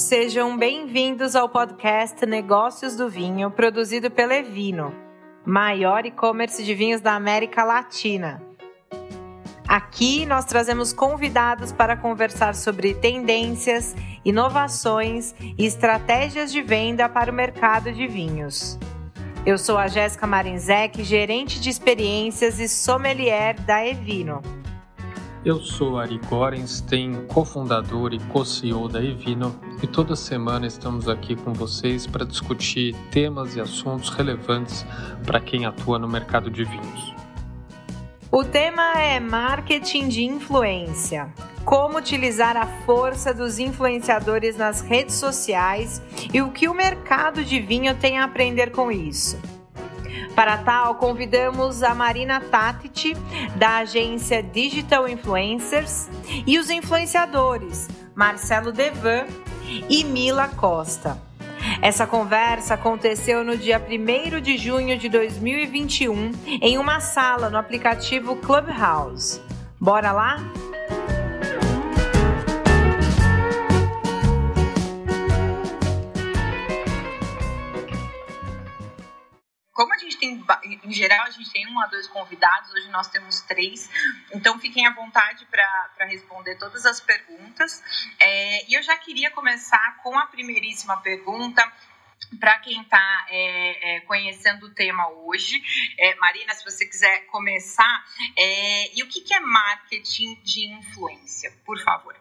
Sejam bem-vindos ao podcast Negócios do Vinho, produzido pela Evino, maior e-commerce de vinhos da América Latina. Aqui nós trazemos convidados para conversar sobre tendências, inovações e estratégias de venda para o mercado de vinhos. Eu sou a Jéssica Marinzec, gerente de experiências e sommelier da Evino. Eu sou Ari Gorenstein, cofundador e co-CEO da Evino, e toda semana estamos aqui com vocês para discutir temas e assuntos relevantes para quem atua no mercado de vinhos. O tema é marketing de influência. Como utilizar a força dos influenciadores nas redes sociais e o que o mercado de vinho tem a aprender com isso. Para tal, convidamos a Marina Tatiti, da agência Digital Influencers, e os influenciadores Marcelo Devan e Mila Costa. Essa conversa aconteceu no dia 1 de junho de 2021 em uma sala no aplicativo Clubhouse. Bora lá? Como a gente tem, em geral, a gente tem um a dois convidados, hoje nós temos três, então fiquem à vontade para responder todas as perguntas. É, e eu já queria começar com a primeiríssima pergunta, para quem está é, é, conhecendo o tema hoje. É, Marina, se você quiser começar, é, e o que, que é marketing de influência, por favor?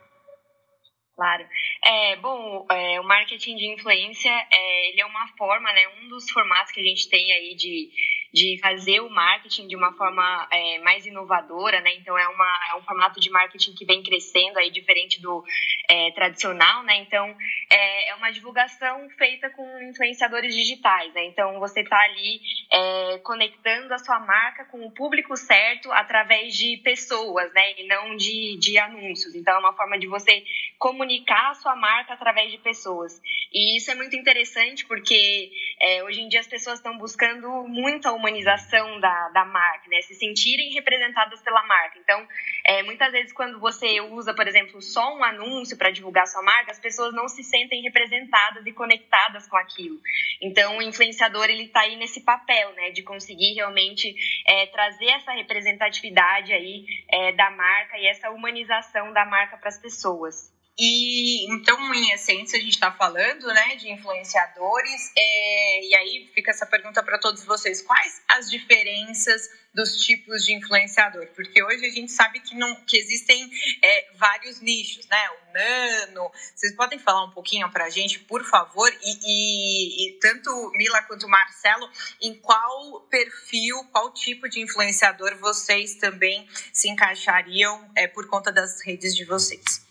Claro. É, bom, é, o marketing de influência, é, ele é uma forma, né, um dos formatos que a gente tem aí de de fazer o marketing de uma forma é, mais inovadora, né? Então é, uma, é um formato de marketing que vem crescendo aí diferente do é, tradicional, né? Então é, é, uma divulgação feita com influenciadores digitais, né? Então você está ali é, conectando a sua marca com o público certo através de pessoas, né? E não de, de anúncios. Então é uma forma de você comunicar a sua marca através de pessoas. E isso é muito interessante porque é, hoje em dia as pessoas estão buscando muito humanização da, da marca, né? Se sentirem representadas pela marca. Então, é, muitas vezes quando você usa, por exemplo, só um anúncio para divulgar sua marca, as pessoas não se sentem representadas e conectadas com aquilo. Então, o influenciador ele está aí nesse papel, né? De conseguir realmente é, trazer essa representatividade aí é, da marca e essa humanização da marca para as pessoas. E então, em essência, a gente está falando né, de influenciadores, é, e aí fica essa pergunta para todos vocês: quais as diferenças dos tipos de influenciador? Porque hoje a gente sabe que, não, que existem é, vários nichos, né? O nano. Vocês podem falar um pouquinho para a gente, por favor? E, e, e tanto Mila quanto Marcelo, em qual perfil, qual tipo de influenciador vocês também se encaixariam é, por conta das redes de vocês?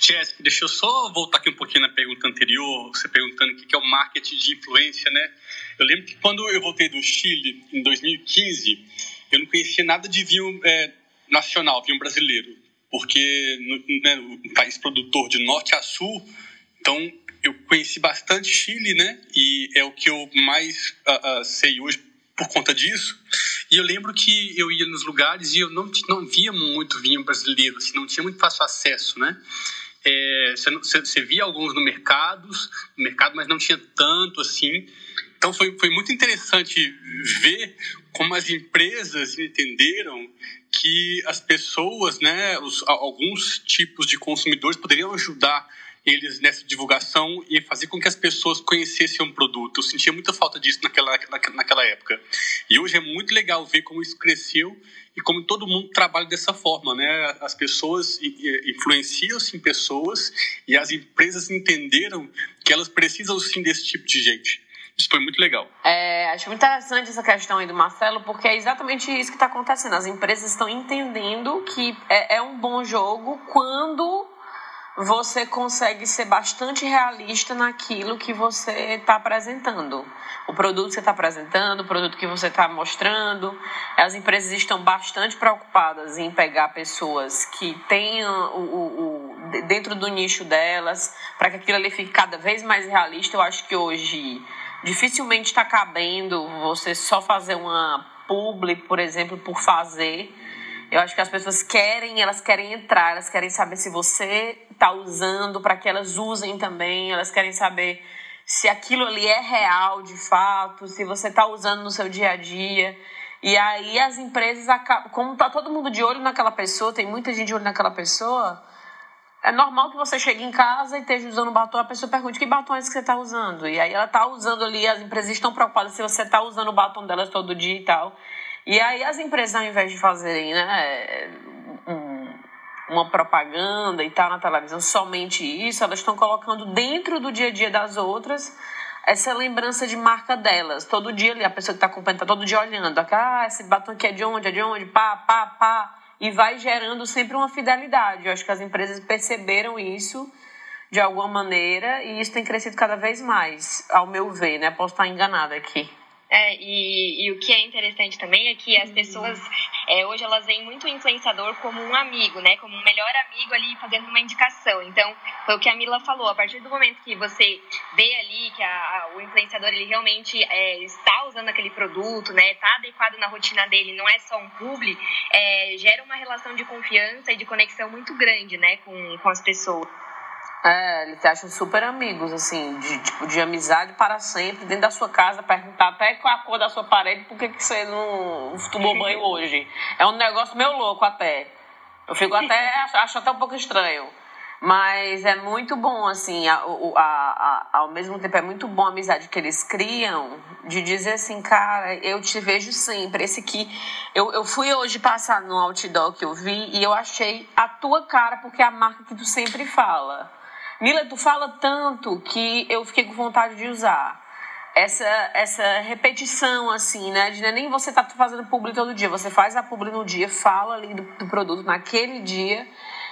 Jéssica, deixa eu só voltar aqui um pouquinho na pergunta anterior, você perguntando o que é o marketing de influência, né? Eu lembro que quando eu voltei do Chile, em 2015, eu não conhecia nada de vinho é, nacional, vinho brasileiro, porque né, um país produtor de norte a sul, então eu conheci bastante Chile, né? E é o que eu mais uh, uh, sei hoje por conta disso. E eu lembro que eu ia nos lugares e eu não, não via muito vinho brasileiro, assim, não tinha muito fácil acesso, né? É, você, você, via alguns no mercado, no mercado, mas não tinha tanto assim. Então foi, foi muito interessante ver como as empresas entenderam que as pessoas, né, os, alguns tipos de consumidores poderiam ajudar eles nessa divulgação e fazer com que as pessoas conhecessem um produto. Eu sentia muita falta disso naquela, naquela época. E hoje é muito legal ver como isso cresceu e como todo mundo trabalha dessa forma, né? As pessoas influenciam-se em pessoas e as empresas entenderam que elas precisam sim desse tipo de gente. Isso foi muito legal. É, acho muito interessante essa questão aí do Marcelo, porque é exatamente isso que está acontecendo. As empresas estão entendendo que é, é um bom jogo quando você consegue ser bastante realista naquilo que você está apresentando. O produto que você está apresentando, o produto que você está mostrando. As empresas estão bastante preocupadas em pegar pessoas que tenham o, o, o dentro do nicho delas, para que aquilo ali fique cada vez mais realista. Eu acho que hoje dificilmente está cabendo você só fazer uma publi, por exemplo, por fazer Eu acho que as pessoas querem, elas querem entrar, elas querem saber se você está usando para que elas usem também, elas querem saber se aquilo ali é real de fato, se você está usando no seu dia a dia. E aí as empresas como tá todo mundo de olho naquela pessoa, tem muita gente de olho naquela pessoa, é normal que você chegue em casa e esteja usando batom, a pessoa pergunte que batom é esse que você está usando. E aí ela está usando ali, as empresas estão preocupadas se você está usando o batom delas todo dia e tal. E aí as empresas, ao invés de fazerem né, um, uma propaganda e tal na televisão, somente isso, elas estão colocando dentro do dia a dia das outras essa lembrança de marca delas. Todo dia a pessoa que está acompanhando, está todo dia olhando. Ah, esse batom aqui é de onde, é de onde, pá, pá, pá e vai gerando sempre uma fidelidade. Eu acho que as empresas perceberam isso de alguma maneira e isso tem crescido cada vez mais, ao meu ver, né? Posso estar enganada aqui. É, e, e, o que é interessante também é que as pessoas é, hoje elas veem muito o influenciador como um amigo, né? Como um melhor amigo ali fazendo uma indicação. Então, foi o que a Mila falou. A partir do momento que você vê ali que a, a, o influenciador ele realmente é, está usando aquele produto, né? Está adequado na rotina dele, não é só um publi, é, gera uma relação de confiança e de conexão muito grande, né? Com, com as pessoas. É, eles se acham super amigos, assim, de, tipo, de amizade para sempre, dentro da sua casa, perguntar até qual a cor da sua parede, por que, que você não tomou banho hoje. É um negócio meio louco até. Eu fico até, acho, acho até um pouco estranho. Mas é muito bom, assim, a, a, a, ao mesmo tempo é muito bom a amizade que eles criam, de dizer assim, cara, eu te vejo sempre. Esse aqui, eu, eu fui hoje passar no outdoor que eu vi e eu achei a tua cara, porque é a marca que tu sempre fala. Mila, tu fala tanto que eu fiquei com vontade de usar. Essa, essa repetição, assim, né? De nem você tá fazendo publi todo dia, você faz a publi no dia, fala ali do, do produto naquele dia.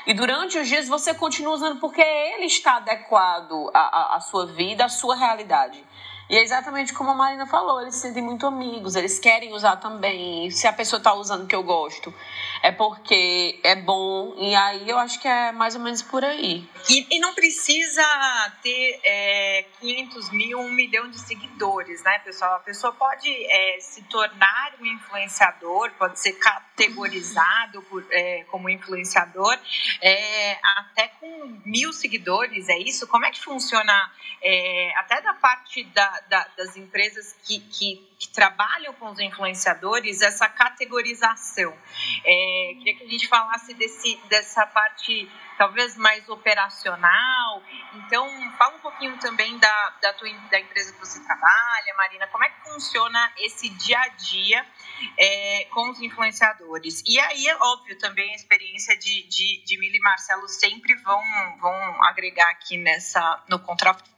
E durante os dias você continua usando porque ele está adequado à, à, sua vida, à sua realidade. E é exatamente como a Marina falou, eles se sentem muito amigos, eles querem usar também. Se a pessoa está usando que eu gosto, é porque é bom. E aí eu acho que é mais ou menos por aí. E, e não precisa ter é, 500 mil, um milhão de seguidores, né, pessoal? A pessoa pode é, se tornar um influenciador, pode ser categorizado por, é, como influenciador, é, até com mil seguidores, é isso? Como é que funciona, é, até da parte da da, das empresas que, que, que, trabalham com os influenciadores essa categorização. É, queria que a gente falasse desse, dessa parte talvez mais operacional. Então, fala um pouquinho também da, da, tua, da empresa que você trabalha, Marina, como é que funciona esse dia a dia é, com os influenciadores? E aí, é óbvio, também a experiência de, de, de Mili e Marcelo sempre vão, vão agregar aqui nessa, no contraponto.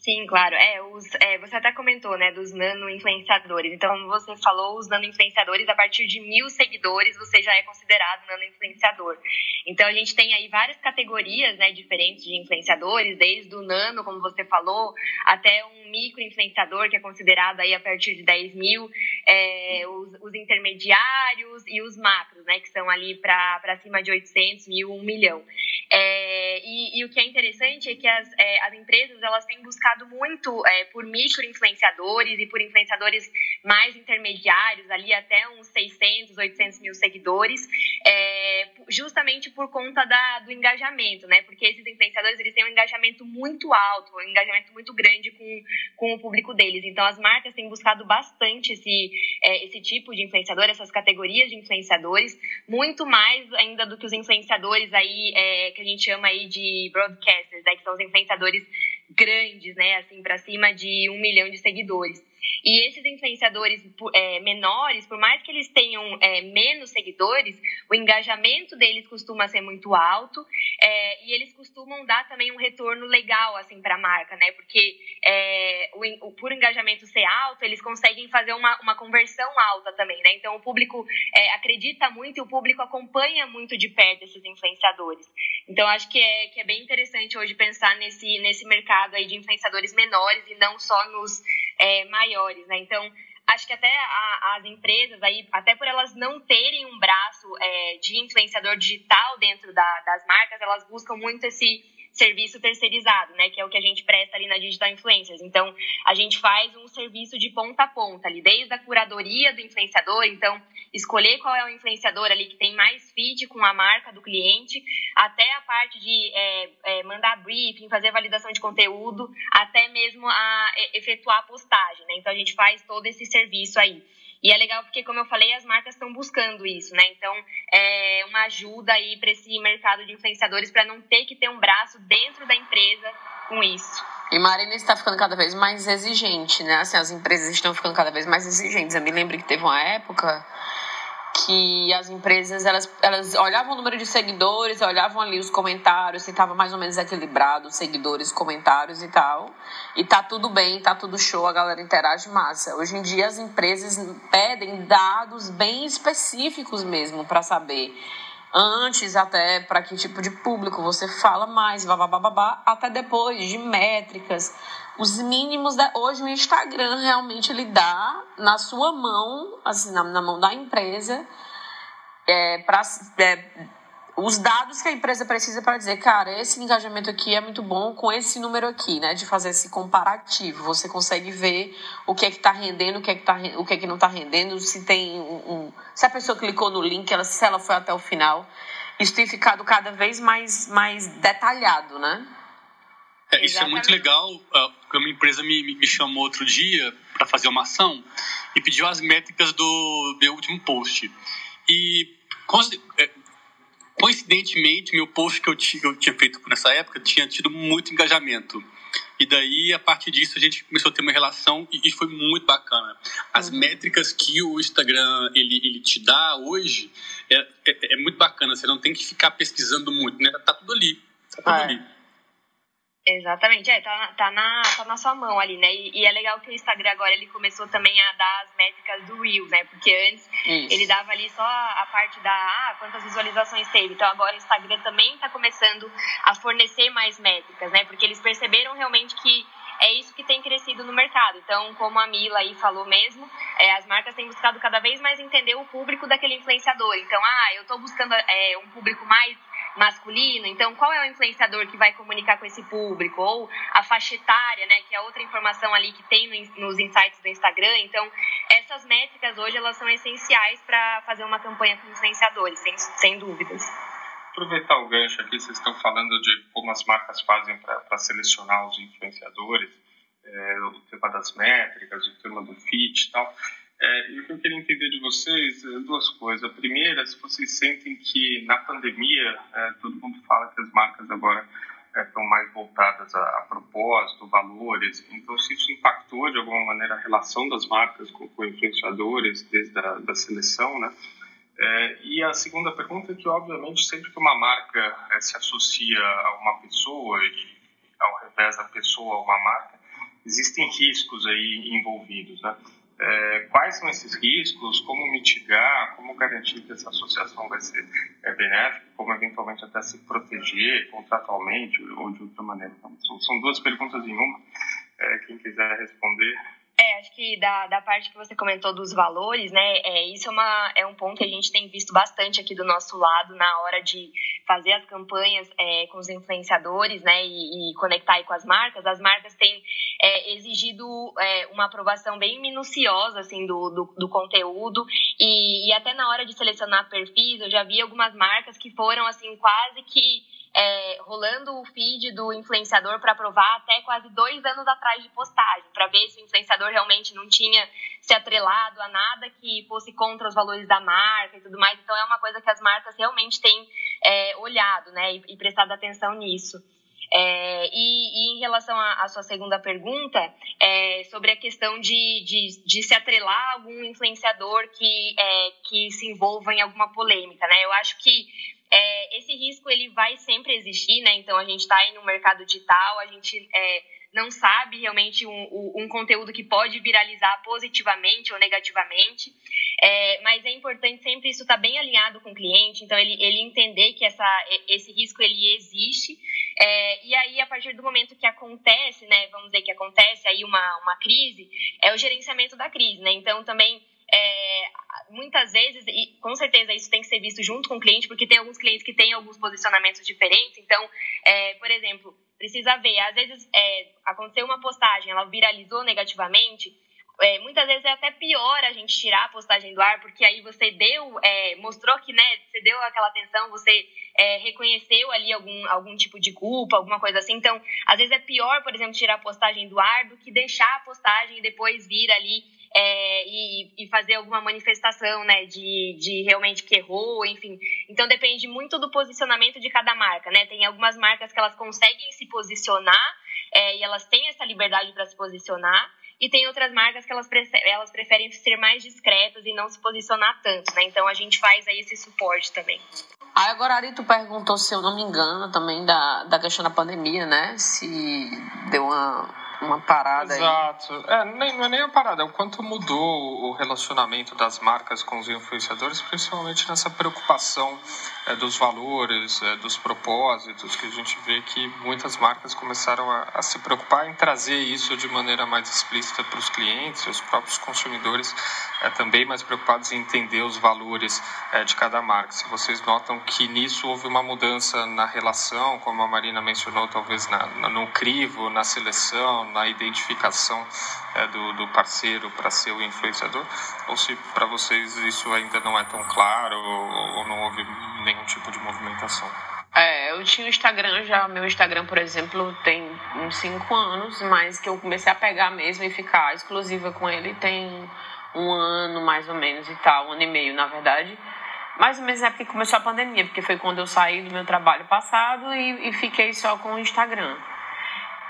Sim, claro. É, os, é, você até comentou, né, dos nano-influenciadores. Então, você falou os nano-influenciadores, a partir de mil seguidores, você já é considerado nano-influenciador. Então, a gente tem aí várias categorias, né, diferentes de influenciadores, desde o nano, como você falou, até um micro-influenciador, que é considerado aí a partir de 10 mil, é, os, os, intermediários e os macros, né, que são ali para cima de 800 mil, 1 milhão. É, e, e, o que é interessante é que as, é, as empresas, elas têm buscado muito é, por micro-influenciadores e por influenciadores mais intermediários, ali até uns 600, 800 mil seguidores, é, justamente por conta da, do engajamento, né? Porque esses influenciadores, eles têm um engajamento muito alto, um engajamento muito grande com, com o público deles. Então, as marcas têm buscado bastante esse, é, esse tipo de influenciador, essas categorias de influenciadores, muito mais ainda do que os influenciadores aí, é, que a gente chama aí de broadcasters, né? Que são os influenciadores grandes, né, assim, para cima de um milhão de seguidores. E esses influenciadores é, menores, por mais que eles tenham é, menos seguidores, o engajamento deles costuma ser muito alto é, e eles costumam dar também um retorno legal assim para a marca, né? Porque é, o, o, por engajamento ser alto, eles conseguem fazer uma, uma conversão alta também, né? Então o público é, acredita muito e o público acompanha muito de perto esses influenciadores. Então acho que é, que é bem interessante hoje pensar nesse, nesse mercado aí de influenciadores menores e não só nos é, maiores, né? Então, acho que até a, as empresas aí, até por elas não terem um braço é, de influenciador digital dentro da, das marcas, elas buscam muito esse serviço terceirizado, né? Que é o que a gente presta ali na Digital Influencers. Então, a gente faz um serviço de ponta a ponta ali, desde a curadoria do influenciador, então, escolher qual é o influenciador ali que tem mais feed com a marca do cliente, até a parte de é, é, mandar briefing, fazer validação de conteúdo, até mesmo a é, efetuar a postagem, né? Então, a gente faz todo esse serviço aí. E é legal porque, como eu falei, as marcas estão buscando isso, né? Então, é uma ajuda aí para esse mercado de influenciadores para não ter que ter um braço dentro da empresa com isso. E Marina está ficando cada vez mais exigente, né? Assim, as empresas estão ficando cada vez mais exigentes. Eu me lembro que teve uma época que as empresas elas, elas olhavam o número de seguidores, olhavam ali os comentários, se estava mais ou menos equilibrado, seguidores, comentários e tal. E tá tudo bem, tá tudo show, a galera interage massa. Hoje em dia as empresas pedem dados bem específicos mesmo para saber antes até para que tipo de público você fala mais, babá, até depois de métricas, os mínimos da hoje o Instagram realmente ele dá na sua mão, assim na, na mão da empresa, é, para é, os dados que a empresa precisa para dizer, cara, esse engajamento aqui é muito bom com esse número aqui, né? De fazer esse comparativo. Você consegue ver o que é que está rendendo, o que é que, tá, o que, é que não está rendendo, se tem um, um, Se a pessoa clicou no link, ela, se ela foi até o final. Isso tem ficado cada vez mais, mais detalhado, né? É, isso é muito legal. Ah, uma empresa me, me chamou outro dia para fazer uma ação e pediu as métricas do meu último post. E é, coincidentemente, meu post que eu, tinha, eu tinha feito nessa época tinha tido muito engajamento. E daí, a partir disso, a gente começou a ter uma relação e, foi muito bacana. As uhum. métricas que o Instagram ele, ele te dá hoje é, é, é, muito bacana. Você não tem que ficar pesquisando muito, né? Tá tudo ali. Tá tudo é. ali. Exatamente, é, tá, tá, na, tá na sua mão ali, né? E, e, é legal que o Instagram agora ele começou também a dar as métricas do Reels, né? Porque antes Isso. ele dava ali só a, parte da ah, quantas visualizações teve. Então agora o Instagram também está começando a fornecer mais métricas, né? Porque eles perceberam realmente que é isso que tem crescido no mercado. Então, como a Mila aí falou mesmo, é, as marcas têm buscado cada vez mais entender o público daquele influenciador. Então, ah, eu estou buscando é, um público mais masculino, então qual é o influenciador que vai comunicar com esse público? Ou a faixa etária, né, que é outra informação ali que tem nos insights do Instagram. Então, essas métricas hoje elas são essenciais para fazer uma campanha com influenciadores, sem, sem dúvidas. Aproveitar o gancho aqui, vocês estão falando de como as marcas fazem para selecionar os influenciadores, é, o tema das métricas, o tema do fit e tal. É, eu queria entender de vocês é duas coisas. A primeira, se vocês sentem que na pandemia, é, todo mundo fala que as marcas agora é, estão mais voltadas a, a, propósito, valores. Então, se isso impactou de alguma maneira a relação das marcas com, com influenciadores desde a da seleção, né? É, e a segunda pergunta é que, obviamente, sempre que uma marca é, se associa a uma pessoa e ao revés da pessoa a uma marca, existem riscos aí envolvidos, né? É, quais são esses riscos, como mitigar, como garantir que essa associação vai ser é, benéfica, como eventualmente até se proteger contratualmente ou de outra maneira. Então, são duas perguntas em uma. É, quem quiser responder, é, acho que da, da parte que você comentou dos valores, né, é, isso é, uma, é um ponto que a gente tem visto bastante aqui do nosso lado na hora de fazer as campanhas é, com os influenciadores, né, e, e conectar aí com as marcas. As marcas têm é, exigido é, uma aprovação bem minuciosa, assim, do, do, do conteúdo e, e até na hora de selecionar perfis, eu já vi algumas marcas que foram, assim, quase que é, rolando o feed do influenciador para provar até quase dois anos atrás de postagem, para ver se o influenciador realmente não tinha se atrelado a nada que fosse contra os valores da marca e tudo mais. Então é uma coisa que as marcas realmente têm é, olhado né, e, e, prestado atenção nisso. É, e, e, em relação à sua segunda pergunta, é, sobre a questão de, de, de, se atrelar a algum influenciador que, é, que se envolva em alguma polêmica, né? Eu acho que é, esse risco ele vai sempre existir, né? Então a gente está aí no mercado digital, a gente é, não sabe realmente um, um, conteúdo que pode viralizar positivamente ou negativamente, é, mas é importante sempre isso estar tá bem alinhado com o cliente, então ele, ele entender que essa, esse risco ele existe, é, e aí a partir do momento que acontece, né, vamos dizer que acontece aí uma, uma crise, é o gerenciamento da crise, né, então também é, muitas vezes, e com certeza isso tem que ser visto junto com o cliente, porque tem alguns clientes que têm alguns posicionamentos diferentes. Então, é, por exemplo, precisa ver, às vezes é, aconteceu uma postagem, ela viralizou negativamente, é, muitas vezes é até pior a gente tirar a postagem do ar, porque aí você deu, é, mostrou que, né, você deu aquela atenção, você é, reconheceu ali algum, algum tipo de culpa, alguma coisa assim. Então, às vezes é pior, por exemplo, tirar a postagem do ar do que deixar a postagem e depois vir ali é, e, e, fazer alguma manifestação, né, de, de realmente que errou, enfim. Então depende muito do posicionamento de cada marca, né? Tem algumas marcas que elas conseguem se posicionar é, e elas têm essa liberdade para se posicionar. E tem outras marcas que elas, preferem, elas preferem ser mais discretas e não se posicionar tanto, né? Então a gente faz aí esse suporte também. Aí agora, Ari, tu perguntou, se eu não me engano, também da, da questão da pandemia, né? Se deu uma, uma parada Exato. aí. Exato. É, nem, não é nem a parada, é o quanto mudou o relacionamento das marcas com os influenciadores, principalmente nessa preocupação é, dos valores, é, dos propósitos, que a gente vê que muitas marcas começaram a, a se preocupar em trazer isso de maneira mais explícita para os clientes, os próprios consumidores é, também mais preocupados em entender os valores é, de cada marca. Se vocês notam que nisso houve uma mudança na relação, como a Marina mencionou, talvez na, no crivo, na seleção, na identificação é, do, do, parceiro para ser o influenciador, ou se para vocês isso ainda não é tão claro ou, ou não houve nenhum tipo de movimentação. É, eu tinha o Instagram já, meu Instagram, por exemplo, tem uns 5 anos, mas que eu comecei a pegar mesmo e ficar exclusiva com ele tem um ano mais ou menos e tal, um ano e meio na verdade. Mais ou menos é porque começou a pandemia, porque foi quando eu saí do meu trabalho passado e, e fiquei só com o Instagram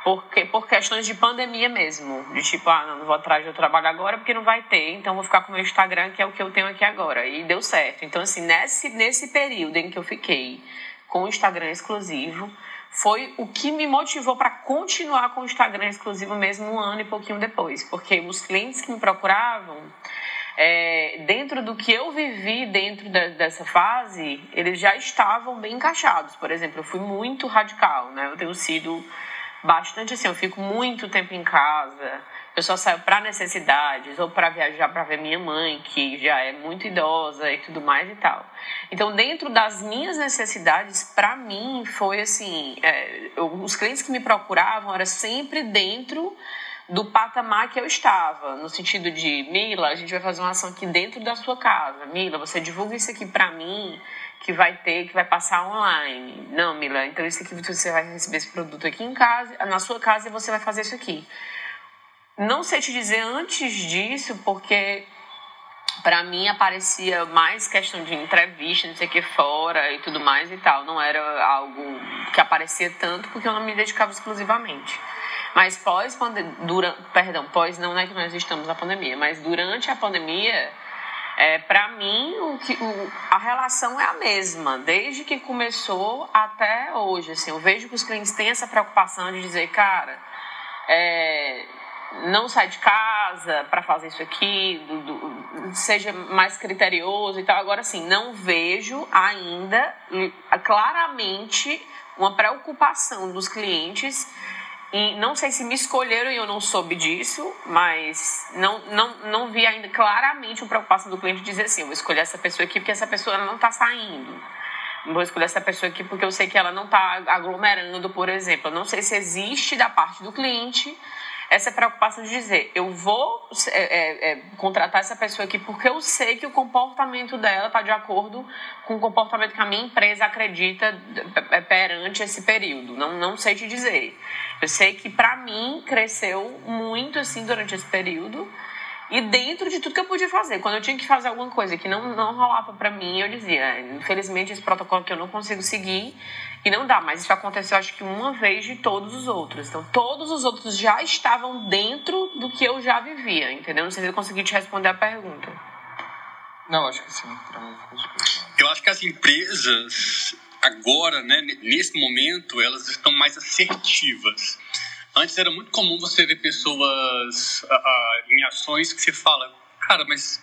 porque por questões de pandemia mesmo, de tipo, ah, não, vou atrás do trabalho agora porque não vai ter, então vou ficar com o meu Instagram, que é o que eu tenho aqui agora. E deu certo. Então, assim, nesse, nesse período em que eu fiquei com o Instagram exclusivo, foi o que me motivou para continuar com o Instagram exclusivo mesmo um ano e pouquinho depois, porque os clientes que me procuravam, é, dentro do que eu vivi dentro de, dessa fase, eles já estavam bem encaixados. Por exemplo, eu fui muito radical, né? Eu tenho sido bastante assim, eu fico muito tempo em casa. Eu só saio para necessidades ou para viajar para ver minha mãe, que já é muito idosa e tudo mais e tal. Então, dentro das minhas necessidades, para mim foi assim, é, eu, os clientes que me procuravam era sempre dentro do patamar que eu estava, no sentido de, Mila, a gente vai fazer uma ação aqui dentro da sua casa. Mila, você divulga isso aqui para mim que vai ter, que vai passar online. Não, Mila, então isso aqui você vai receber esse produto aqui em casa, na sua casa e você vai fazer isso aqui. Não sei te dizer antes disso, porque para mim aparecia mais questão de entrevista, não sei o que fora e tudo mais e tal. Não era algo que aparecia tanto porque eu não me dedicava exclusivamente. Mas pós durante, perdão, pós não é que nós estamos na pandemia, mas durante a pandemia é, para mim, o que, o, a relação é a mesma, desde que começou até hoje. Assim, eu vejo que os clientes têm essa preocupação de dizer, cara, é, não sai de casa para fazer isso aqui, do, do, seja mais criterioso e tal. Agora, assim, não vejo ainda claramente uma preocupação dos clientes e não sei se me escolheram e eu não soube disso, mas não, não, não vi ainda claramente uma preocupação do cliente dizer assim: vou escolher essa pessoa aqui porque essa pessoa não está saindo. Vou escolher essa pessoa aqui porque eu sei que ela não está aglomerando, por exemplo. Eu não sei se existe da parte do cliente essa preocupação de dizer, eu vou é, é, é, contratar essa pessoa aqui porque eu sei que o comportamento dela está de acordo com o comportamento que a minha empresa acredita é, perante esse período. Não, não sei te dizer. Eu sei que para mim cresceu muito assim durante esse período e dentro de tudo que eu podia fazer. Quando eu tinha que fazer alguma coisa que não, não rolava para mim, eu dizia, infelizmente esse protocolo que eu não consigo seguir e não dá. Mas isso aconteceu acho que uma vez de todos os outros. Então todos os outros já estavam dentro do que eu já vivia, entendeu? Não sei se eu consegui te responder a pergunta. Não, acho que sim. Eu acho que as empresas agora, né, nesse momento, elas estão mais assertivas Antes era muito comum você ver pessoas a, a, em ações que você fala, cara, mas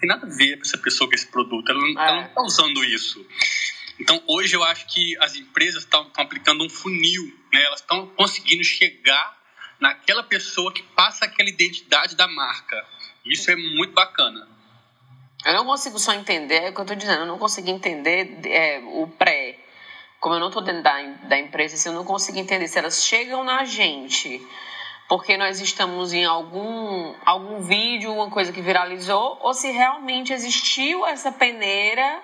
tem nada a ver com essa pessoa com esse produto, ela, é. ela não está usando isso. Então, hoje eu acho que as empresas estão aplicando um funil, né? elas estão conseguindo chegar naquela pessoa que passa aquela identidade da marca. Isso é muito bacana. Eu não consigo só entender, é o que eu estou dizendo, eu não consigo entender é, o pré. Como eu não estou dentro da, da empresa, assim, eu não consigo entender se elas chegam na gente porque nós estamos em algum, algum vídeo, uma coisa que viralizou, ou se realmente existiu essa peneira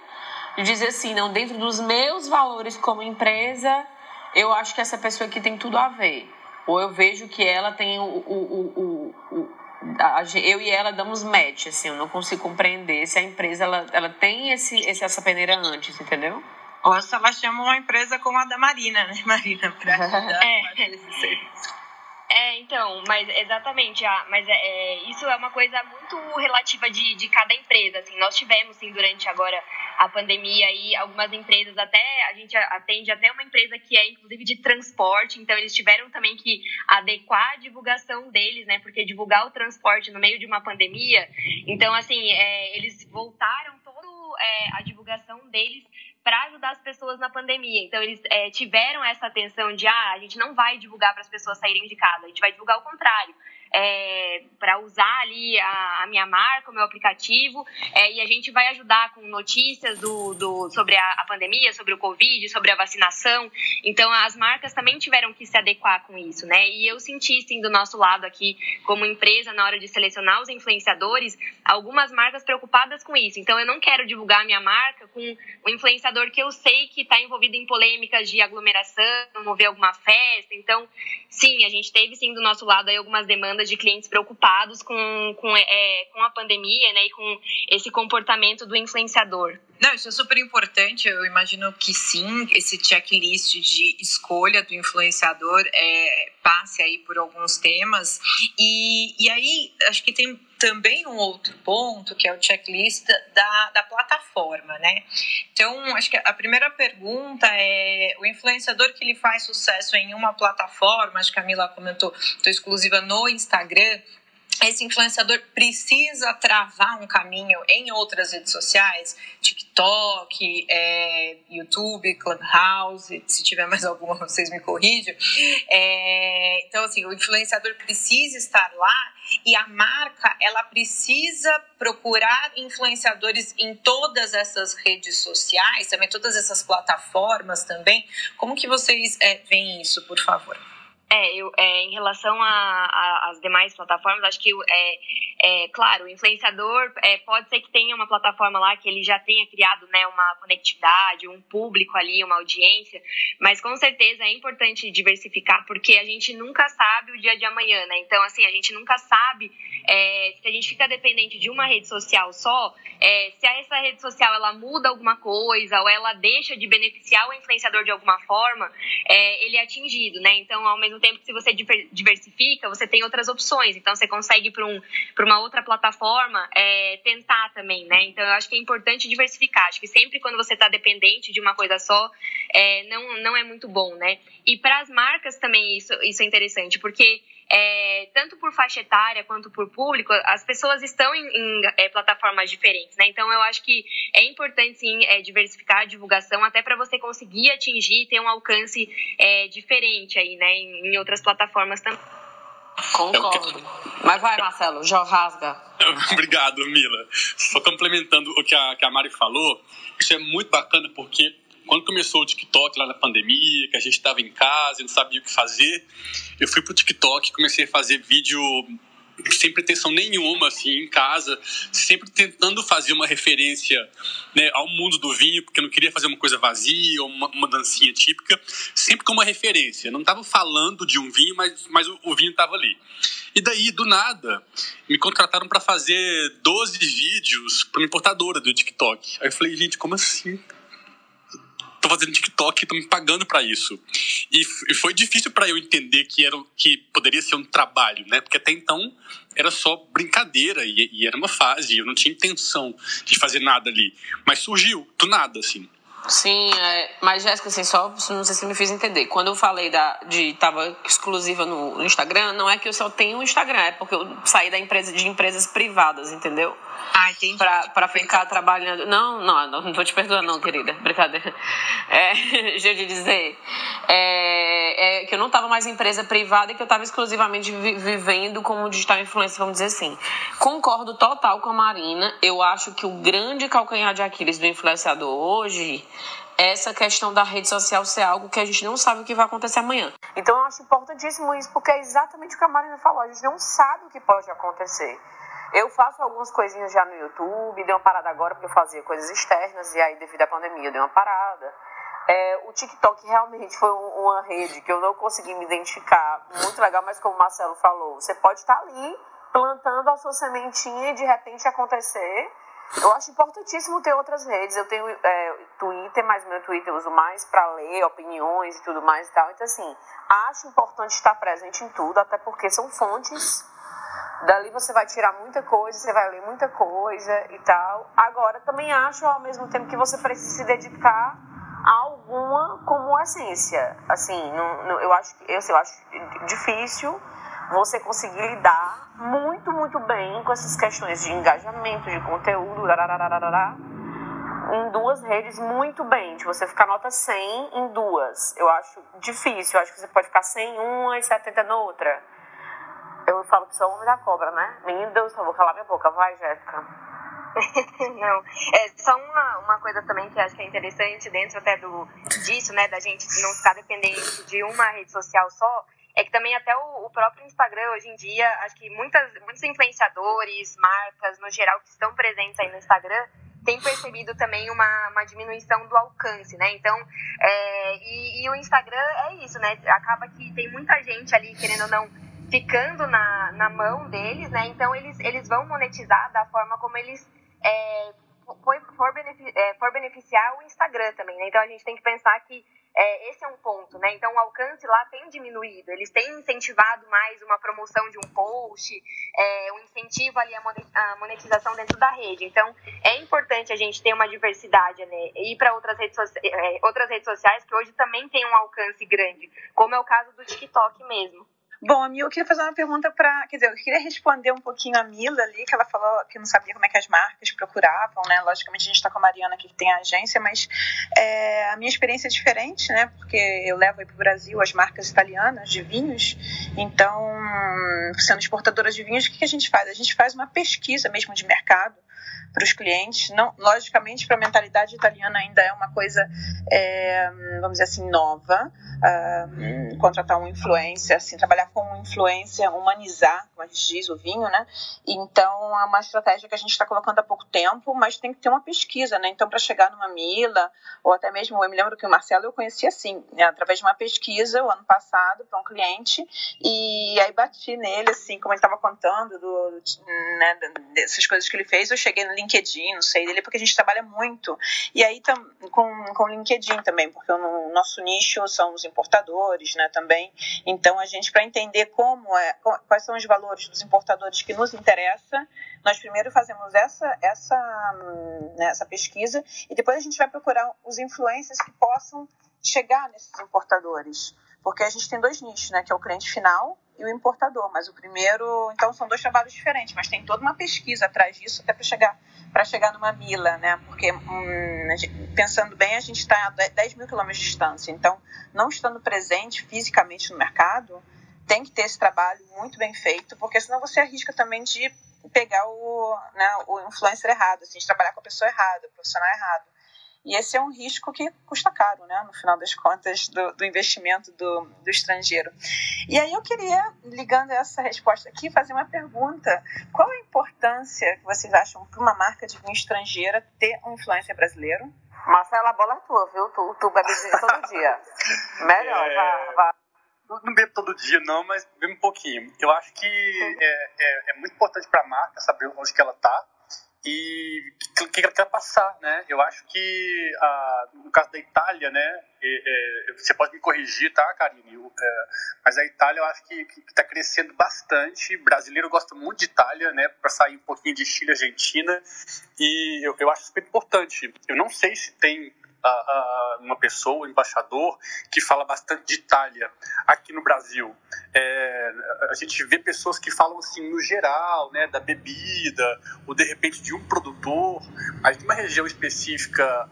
de dizer assim, não, dentro dos meus valores como empresa, eu acho que essa pessoa aqui tem tudo a ver. Ou eu vejo que ela tem o, o, o, o eu e ela damos match, assim, eu não consigo compreender se a empresa ela, ela tem esse, esse, essa peneira antes, entendeu? Ou se ela chama uma empresa como a da Marina, né, Marina, para ajudar é. a fazer esse serviço. É, então, mas exatamente, ah, mas é, é, isso é uma coisa muito relativa de, de cada empresa, assim, nós tivemos, sim, durante agora a pandemia aí, algumas empresas, até, a gente atende até uma empresa que é, inclusive, de transporte, então eles tiveram também que adequar a divulgação deles, né, porque divulgar o transporte no meio de uma pandemia, então, assim, é, eles voltaram todo é, a divulgação deles para ajudar as pessoas na pandemia. Então, eles é, tiveram essa atenção de, ah, a gente não vai divulgar para as pessoas saírem de casa, a gente vai divulgar o contrário é, para usar ali a, a, minha marca, o meu aplicativo, é, e a gente vai ajudar com notícias do, do, sobre a, a, pandemia, sobre o Covid, sobre a vacinação. Então, as marcas também tiveram que se adequar com isso, né? E eu senti, sim, do nosso lado aqui, como empresa, na hora de selecionar os influenciadores, algumas marcas preocupadas com isso. Então, eu não quero divulgar a minha marca com um influenciador que eu sei que está envolvido em polêmicas de aglomeração, mover alguma festa. Então, sim, a gente teve, sim, do nosso lado aí algumas demandas de clientes preocupados com, com, é, com a pandemia né, e com esse comportamento do influenciador. Não, isso é super importante. Eu imagino que sim, esse checklist de escolha do influenciador é, passe aí por alguns temas. E, e aí, acho que tem também um outro ponto, que é o checklist da, da plataforma, né? Então, acho que a primeira pergunta é: o influenciador que ele faz sucesso em uma plataforma, acho que a Camila comentou, estou exclusiva no Instagram, esse influenciador precisa travar um caminho em outras redes sociais, TikTok, é, YouTube, Clubhouse, se tiver mais alguma vocês me corrijam. É, então, assim, o influenciador precisa estar lá e a marca, ela precisa procurar influenciadores em todas essas redes sociais, também todas essas plataformas também. Como que vocês é, veem isso, por favor? É, eu, é, em relação às demais plataformas, acho que, é, é claro, o influenciador é, pode ser que tenha uma plataforma lá que ele já tenha criado né, uma conectividade, um público ali, uma audiência, mas com certeza é importante diversificar, porque a gente nunca sabe o dia de amanhã, né? Então, assim, a gente nunca sabe é, se a gente fica dependente de uma rede social só, é, se essa rede social ela muda alguma coisa ou ela deixa de beneficiar o influenciador de alguma forma, é, ele é atingido, né? Então, ao mesmo tempo que se você diversifica, você tem outras opções. Então, você consegue para um, uma outra plataforma é, tentar também, né? Então, eu acho que é importante diversificar. Acho que sempre quando você está dependente de uma coisa só, é, não, não é muito bom, né? E para as marcas também isso, isso é interessante, porque é, tanto por faixa etária quanto por público, as pessoas estão em, em é, plataformas diferentes, né? Então, eu acho que é importante, sim, é, diversificar a divulgação, até para você conseguir atingir e ter um alcance é, diferente aí, né? Em, em outras plataformas também. Concordo. Mas vai, Marcelo, já rasga. Obrigado, Mila. Só complementando o que a, que a Mari falou, isso é muito bacana porque quando começou o TikTok lá na pandemia, que a gente estava em casa e não sabia o que fazer, eu fui pro TikTok e comecei a fazer vídeo sem pretensão nenhuma, assim, em casa, sempre tentando fazer uma referência né, ao mundo do vinho, porque eu não queria fazer uma coisa vazia uma, uma dancinha típica, sempre com uma referência. Eu não estava falando de um vinho, mas, mas o, o vinho estava ali. E daí, do nada, me contrataram para fazer 12 vídeos para uma importadora do TikTok. Aí eu falei, gente, como assim? Fazendo TikTok, tô me pagando para isso. E, foi difícil para eu entender que era que poderia ser um trabalho, né? Porque até então era só brincadeira e, e era uma fase, eu não tinha intenção de fazer nada ali. Mas surgiu do nada, assim. Sim, é, mas Jéssica, assim, só não sei se me fiz entender. Quando eu falei da, de tava exclusiva no, no Instagram, não é que eu só tenho um Instagram, é porque eu saí da empresa de empresas privadas, entendeu? Ah, entendi. Pra, pra ficar trabalhando. Não, não, não, não vou te perdoar, não, querida. Brincadeira. É, deixa eu te dizer. É, é, que eu não estava mais em empresa privada e que eu estava exclusivamente vi, vivendo como digital influencer, vamos dizer assim. Concordo total com a Marina. Eu acho que o grande calcanhar de Aquiles do influenciador hoje essa questão da rede social ser algo que a gente não sabe o que vai acontecer amanhã. Então eu acho importantíssimo isso, porque é exatamente o que a Marina falou. A gente não sabe o que pode acontecer. Eu faço algumas coisinhas já no YouTube, dei uma parada agora porque eu fazia coisas externas e aí devido à pandemia eu dei uma parada. É, o TikTok realmente foi uma rede que eu não consegui me identificar, muito legal, mas como o Marcelo falou, você pode estar ali plantando a sua sementinha e de repente acontecer. Eu acho importantíssimo ter outras redes. Eu tenho é, Twitter, mas meu Twitter eu uso mais para ler opiniões e tudo mais e tal. Então, assim, acho importante estar presente em tudo, até porque são fontes Dali você vai tirar muita coisa, você vai ler muita coisa e tal. Agora, também acho ao mesmo tempo que você precisa se dedicar a alguma como essência. Assim, não, não, eu, acho, eu, assim, eu acho difícil você conseguir lidar muito, muito bem com essas questões de engajamento, de conteúdo, em duas redes muito bem. De você ficar nota 100 em duas. Eu acho difícil. Eu acho que você pode ficar 100 em uma e 70 na outra. Eu falo que sou homem da cobra, né? Menino Deus, eu vou calar minha boca. Vai, Jéssica. não, é só uma, uma coisa também que acho que é interessante dentro até do, disso, né, da gente não ficar dependente de uma rede social só, é que também até o, o, próprio Instagram hoje em dia, acho que muitas, muitos influenciadores, marcas no geral que estão presentes aí no Instagram, têm percebido também uma, uma diminuição do alcance, né? Então, é, e, e o Instagram é isso, né? Acaba que tem muita gente ali querendo ou não ficando na, na mão deles, né? Então eles, eles vão monetizar da forma como eles é, for, é, for beneficiar o Instagram também, né? Então a gente tem que pensar que é, esse é um ponto, né? Então o alcance lá tem diminuído, eles têm incentivado mais uma promoção de um post, é, um incentivo ali à monetização dentro da rede. Então é importante a gente ter uma diversidade, né? Ir para outras redes, é, outras redes sociais que hoje também tem um alcance grande, como é o caso do TikTok mesmo. Bom, a Mil, eu queria fazer uma pergunta para. Quer dizer, eu queria responder um pouquinho a Mila ali, que ela falou que não sabia como é que as marcas procuravam, né? Logicamente a gente está com a Mariana aqui que tem a agência, mas é, a minha experiência é diferente, né? Porque eu levo aí para o Brasil as marcas italianas de vinhos, então, sendo exportadoras de vinhos, o que a gente faz? A gente faz uma pesquisa mesmo de mercado para os clientes. Não, logicamente, para a mentalidade italiana ainda é uma coisa, é, vamos dizer assim, nova. Uh, contratar um influencer, assim, trabalhar com um influencer, humanizar, como a gente diz, o vinho, né? Então, é uma estratégia que a gente está colocando há pouco tempo, mas tem que ter uma pesquisa, né? Então, para chegar numa Mila, ou até mesmo, eu me lembro que o Marcelo eu conheci assim, né? através de uma pesquisa, o ano passado, para um cliente, e aí bati nele, assim, como ele estava contando, do, né, dessas coisas que ele fez, eu cheguei no LinkedIn, não sei dele, porque a gente trabalha muito. E aí com, com o LinkedIn também, porque o nosso nicho são os importadores, né, também. Então a gente, para entender como é, quais são os valores dos importadores que nos interessa, nós primeiro fazemos essa, essa, né, essa pesquisa e depois a gente vai procurar os influencers que possam chegar nesses importadores. Porque a gente tem dois nichos, né? Que é o cliente final e o importador. Mas o primeiro, então são dois trabalhos diferentes, mas tem toda uma pesquisa atrás disso até para chegar para chegar numa mila, né? Porque hum, pensando bem, a gente está a 10 mil quilômetros de distância. Então, não estando presente fisicamente no mercado, tem que ter esse trabalho muito bem feito, porque senão você arrisca também de pegar o, né, o influencer errado, assim, de trabalhar com a pessoa errada, o profissional errado. E esse é um risco que custa caro, né, no final das contas, do, do investimento do, do, estrangeiro. E aí eu queria, ligando essa resposta aqui, fazer uma pergunta. Qual a importância que vocês acham para uma marca de vinho estrangeira ter um influencer brasileiro? Marcela, a bola é tua, viu? Tu, tu bebe vinho todo dia. Melhor, é... vá, vá. Não bebo todo dia, não, mas bebo um pouquinho. Eu acho que é, é, é muito importante para a marca saber onde que ela está e o que ela quer passar, né? Eu acho que a, no caso da Itália, né? É, é, você pode me corrigir, tá, Karine? É, mas a Itália eu acho que está crescendo bastante. O brasileiro gosta muito de Itália, né? Para sair um pouquinho de Chile, Argentina. E eu, eu acho super importante. Eu não sei se tem uma pessoa, um embaixador, que fala bastante de Itália aqui no Brasil. É, a gente vê pessoas que falam assim, no geral, né, da bebida, ou de repente de um produtor, mas de uma região específica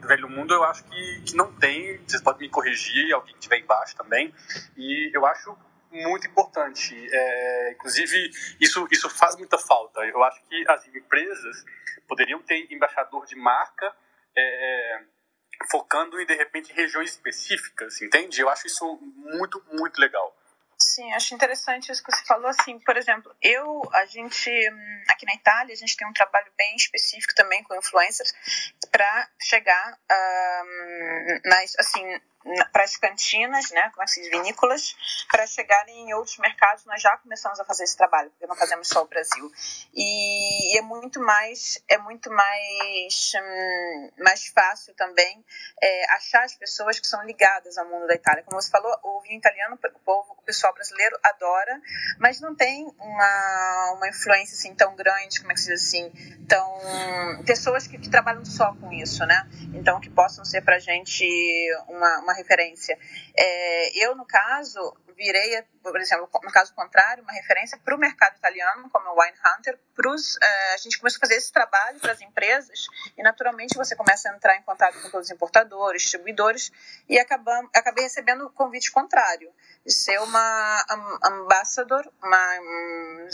do Velho Mundo, eu acho que, que não tem. Vocês podem me corrigir, alguém que estiver embaixo também. E eu acho muito importante. É, inclusive, isso, isso faz muita falta. Eu acho que as empresas poderiam ter embaixador de marca é, focando em, de repente, regiões específicas, entende? Eu acho isso muito, muito legal. Sim, acho interessante isso que você falou. Assim, por exemplo, eu, a gente, hum, aqui na Itália, a gente tem um trabalho bem específico também com influencers para chegar um, nas, assim, para as cantinas, né, se diz, vinícolas, para chegarem em outros mercados. Nós já começamos a fazer esse trabalho, porque não fazemos só o Brasil. E é muito mais, é muito mais, hum, mais fácil também é, achar as pessoas que são ligadas ao mundo da Itália. Como você falou, o vinho italiano, o povo, o pessoal brasileiro adora, mas não tem uma, uma influência assim tão grande, como é que se diz assim, tão pessoas que, que trabalham só com isso, né? Então que possam ser para gente uma, uma referência. É, eu, no caso, virei, por exemplo, no caso contrário, uma referência para o mercado italiano, como o Wine Hunter. Pros, é, a gente começou a fazer esse trabalho para as empresas e, naturalmente, você começa a entrar em contato com todos os importadores, distribuidores e acabam, acabei recebendo o convite contrário, de ser uma ambassador, uma,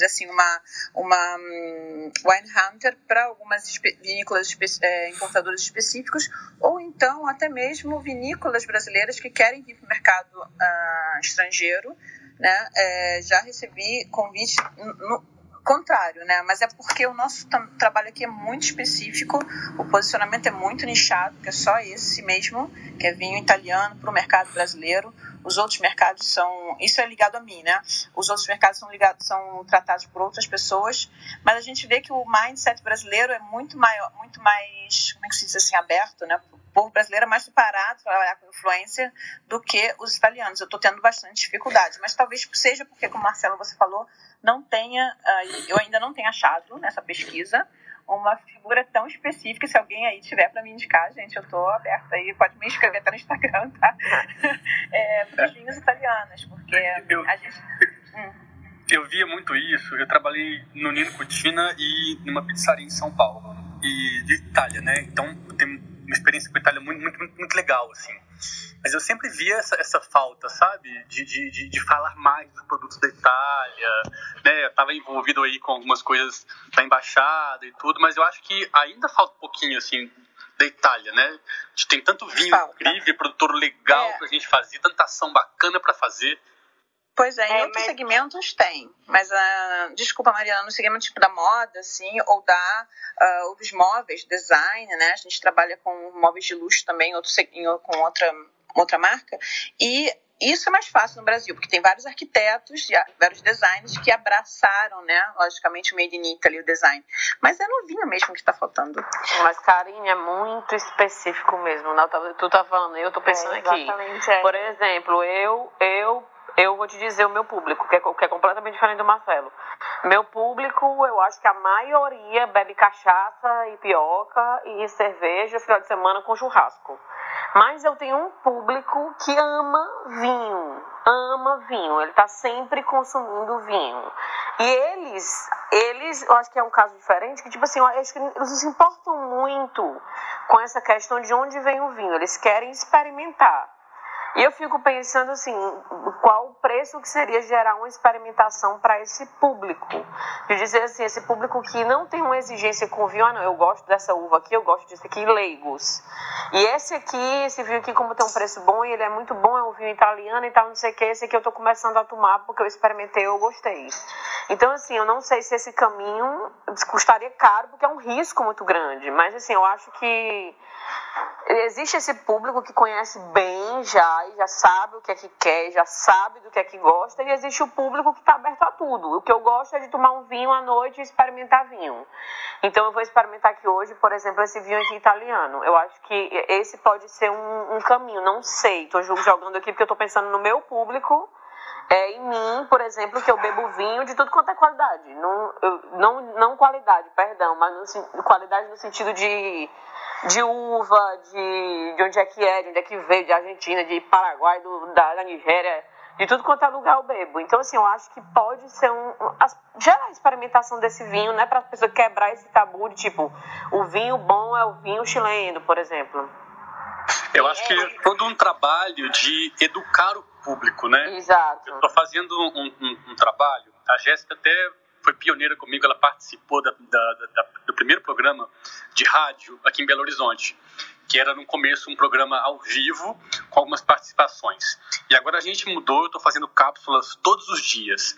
assim, uma, uma um, Wine Hunter para algumas vinícolas é, importadores específicos ou então até mesmo vinícolas brasileiras que querem vir para o mercado uh, estrangeiro, né? É, já recebi convite no contrário, né? Mas é porque o nosso trabalho aqui é muito específico, o posicionamento é muito nichado, que é só esse mesmo, que é vinho italiano para o mercado brasileiro. Os outros mercados são, isso é ligado a mim, né? Os outros mercados são ligados, são tratados por outras pessoas, mas a gente vê que o mindset brasileiro é muito maior, muito mais, como é que se diz assim, aberto, né? povo brasileiro é mais preparado para trabalhar com influência do que os italianos. Eu estou tendo bastante dificuldade, mas talvez seja porque, como Marcelo você falou, não tenha, ah, eu ainda não tenho achado nessa pesquisa uma figura tão específica. Se alguém aí tiver para me indicar, gente, eu estou aberta aí, pode me inscrever até no Instagram, tá? É, para os vinhos italianos, porque eu, a gente. Hum. Eu via muito isso. Eu trabalhei no Nino Cucina e numa pizzaria em São Paulo, e de Itália, né? Então tem uma experiência com a Itália muito, muito, muito, muito legal, assim. Mas eu sempre via essa, essa falta, sabe? De, de, de, falar mais dos produtos da Itália, né? Eu tava envolvido aí com algumas coisas da embaixada e tudo, mas eu acho que ainda falta um pouquinho, assim, da Itália, né? A gente tem tanto vinho falta. incrível, produtor legal é. pra gente fazer, tanta ação bacana para fazer. Pois é, em é, outros mas... segmentos tem, mas uh, desculpa, Mariana, no segmento tipo da moda, assim, ou da uh, ou dos móveis, design, né? A gente trabalha com móveis de luxo também, outro, com outra, outra marca, e isso é mais fácil no Brasil, porque tem vários arquitetos, vários designers que abraçaram, né, logicamente, o Made in Italy, o design. Mas é no vinho mesmo que está faltando. Mas, Karine, é muito específico mesmo. Tu tá falando, eu tô pensando é, aqui. É. Por exemplo, eu, eu eu vou te dizer o meu público, que é, que é completamente diferente do Marcelo. Meu público, eu acho que a maioria bebe cachaça e pioca e cerveja final de semana com churrasco. Mas eu tenho um público que ama vinho, ama vinho. Ele está sempre consumindo vinho. E eles, eles, eu acho que é um caso diferente, que tipo assim, eu acho que eles se importam muito com essa questão de onde vem o vinho. Eles querem experimentar. E eu fico pensando assim, qual o preço que seria gerar uma experimentação para esse público? De dizer assim, esse público que não tem uma exigência com vinho, ah não, eu gosto dessa uva aqui, eu gosto disso aqui, leigos. E esse aqui, esse vinho aqui como tem um preço bom e ele é muito bom, é um vinho italiano e tal, não sei o que, esse aqui eu estou começando a tomar porque eu experimentei, eu gostei. Então assim, eu não sei se esse caminho custaria caro, porque é um risco muito grande, mas assim, eu acho que existe esse público que conhece bem já e já sabe o que é que quer, já sabe do que é que gosta, e existe o público que está aberto a tudo. O que eu gosto é de tomar um vinho à noite e experimentar vinho. Então eu vou experimentar aqui hoje, por exemplo, esse vinho aqui italiano. Eu acho que esse pode ser um, um caminho, não sei. Estou jogando aqui porque eu estou pensando no meu público. É, em mim, por exemplo, que eu bebo vinho de tudo quanto é qualidade. Não, eu, não, não qualidade, perdão, mas no, qualidade no sentido de de uva, de, de onde é que é, de onde é que veio, de Argentina, de Paraguai, do, da, da Nigéria, de tudo quanto é lugar eu bebo. Então, assim, eu acho que pode ser um. gerar a experimentação desse vinho, né? Para a pessoa quebrar esse tabu de tipo, o vinho bom é o vinho chileno, por exemplo. Eu acho que é todo um trabalho de educar o público, né? Exato. Eu estou fazendo um, um, um, trabalho, a Jéssica até foi pioneira comigo, ela participou da, da, da, do primeiro programa de rádio aqui em Belo Horizonte que era no começo um programa ao vivo com algumas participações. E agora a gente mudou, eu estou fazendo cápsulas todos os dias.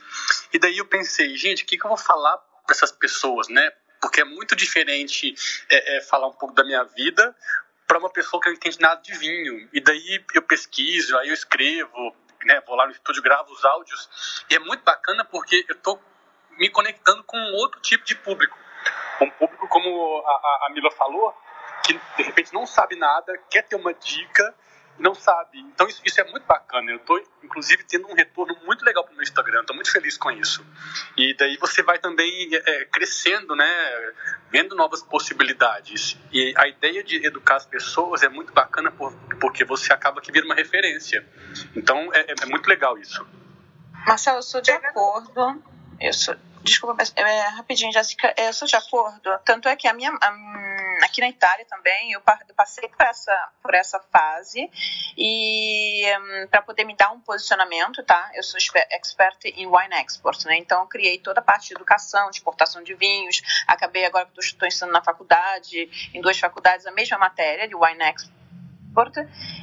E daí eu pensei, gente, o que, que eu vou falar para essas pessoas, né? Porque é muito diferente é, é, falar um pouco da minha vida para uma pessoa que não entende nada de vinho. E daí eu pesquiso, aí eu escrevo, né? Vou lá no estúdio, gravo os áudios. E é muito bacana porque eu estou me conectando com outro tipo de público. Um público, como a, a Mila falou, que de repente não sabe nada, quer ter uma dica, não sabe. Então isso, isso é muito bacana. Eu estou, inclusive, tendo um retorno muito legal para o meu Instagram. Estou muito feliz com isso. E daí você vai também é, crescendo, né? Vendo novas possibilidades. E a ideia de educar as pessoas é muito bacana por, porque você acaba que vira uma referência. Então é, é muito legal isso. Marcelo, eu sou de acordo. Eu sou, desculpa, é, rapidinho, Jéssica, eu sou de acordo. Tanto é que a minha, a aqui na Itália também, eu, passei por essa, por essa fase e um, para poder me dar um posicionamento, tá? Eu sou expert em wine export, né? Então eu criei toda a parte de educação, de exportação de vinhos. Acabei agora que estou ensinando na faculdade, em duas faculdades, a mesma matéria de wine export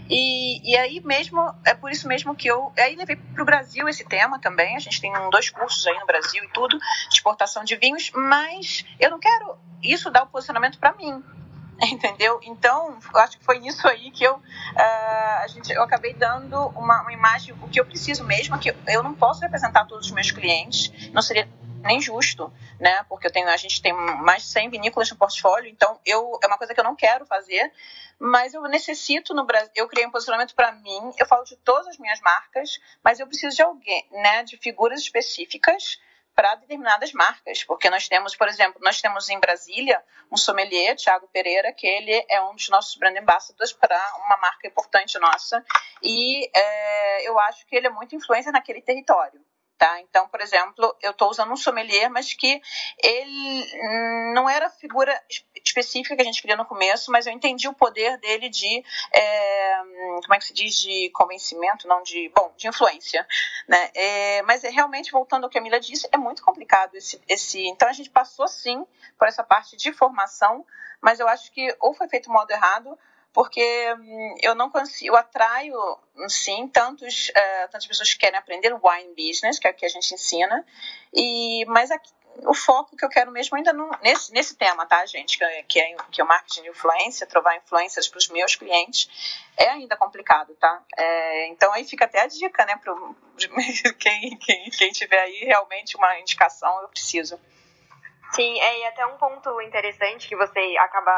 e, e aí mesmo, é por isso mesmo que eu aí levei para o Brasil esse tema também. A gente tem dois cursos aí no Brasil e tudo, de exportação de vinhos, mas eu não quero isso dar o posicionamento para mim. Entendeu? Então, eu acho que foi nisso aí que eu, uh, a gente, eu acabei dando uma, uma imagem, o que eu preciso mesmo, é que eu não posso representar todos os meus clientes, não seria nem justo, né? Porque eu tenho, a gente tem mais de 100 vinícolas no portfólio, então eu é uma coisa que eu não quero fazer, mas eu necessito no Brasil, eu criei um posicionamento para mim, eu falo de todas as minhas marcas, mas eu preciso de alguém, né, de figuras específicas para determinadas marcas, porque nós temos, por exemplo, nós temos em Brasília um sommelier, Thiago Pereira, que ele é um dos nossos brand ambassadors para uma marca importante nossa, e é, eu acho que ele é muito influência naquele território. Tá? Então, por exemplo, eu estou usando um sommelier, mas que ele não era a figura específica que a gente queria no começo, mas eu entendi o poder dele de, é, como é que se diz, de convencimento, não de, bom, de influência, né? É, mas é, realmente, voltando ao que a Mila disse, é muito complicado esse, esse, então a gente passou sim por essa parte de formação, mas eu acho que ou foi feito modo errado, porque hum, eu não consigo, eu atraio, sim, tantos, uh, tantas pessoas que querem aprender wine business, que é o que a gente ensina, e, mas aqui, o foco que eu quero mesmo ainda não, nesse, nesse tema, tá, gente, que, é, que, é, que é o marketing de influência, trovar influências para os meus clientes, é ainda complicado, tá? É, então aí fica até a dica, né, para quem, quem, quem tiver aí realmente uma indicação, eu preciso. Sim, é, e até um ponto interessante que você acaba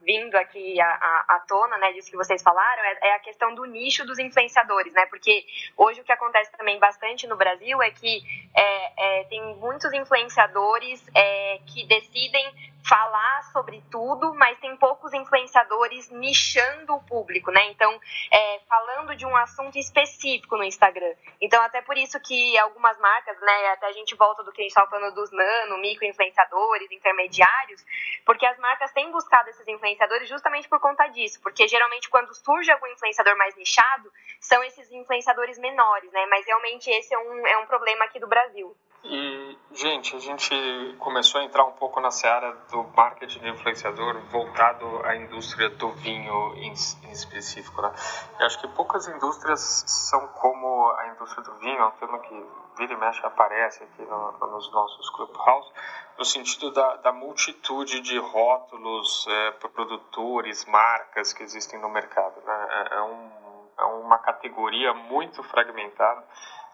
vindo aqui à, tona, né, disso que vocês falaram, é, é, a questão do nicho dos influenciadores, né, porque hoje o que acontece também bastante no Brasil é que é, é, tem muitos influenciadores é, que decidem falar sobre tudo, mas tem poucos influenciadores nichando o público, né? Então, é, falando de um assunto específico no Instagram. Então, até por isso que algumas marcas, né? Até a gente volta do que a gente estava falando dos nano, micro influenciadores, intermediários, porque as marcas têm buscado esses influenciadores justamente por conta disso, porque geralmente quando surge algum influenciador mais nichado, são esses influenciadores menores, né? Mas realmente esse é um, é um problema aqui do Brasil. E, gente, a gente começou a entrar um pouco na seara do marketing influenciador voltado à indústria do vinho em, em específico. Né? Eu acho que poucas indústrias são como a indústria do vinho, é um tema que vira e mexe aparece aqui no, nos nossos clubhouse, no sentido da, da multitude de rótulos, é, produtores, marcas que existem no mercado. Né? É, é, um, é uma categoria muito fragmentada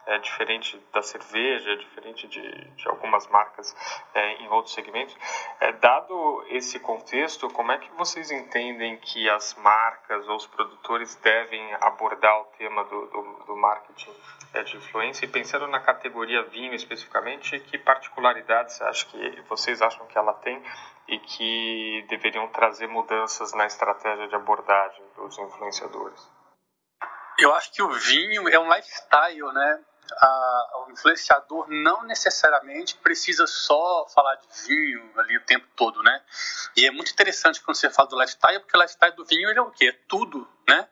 é diferente da cerveja, é diferente de, de algumas marcas é, em outros segmentos. É, dado esse contexto, como é que vocês entendem que as marcas ou os produtores devem abordar o tema do, do, do marketing é, de influência? E pensando na categoria vinho especificamente, que particularidades acho que vocês acham que ela tem e que deveriam trazer mudanças na estratégia de abordagem dos influenciadores? Eu acho que o vinho é um lifestyle, né? A, o influenciador não necessariamente precisa só falar de vinho ali o tempo todo, né? E é muito interessante quando você fala do lifestyle, porque o lifestyle do vinho ele é o quê? É tudo, né?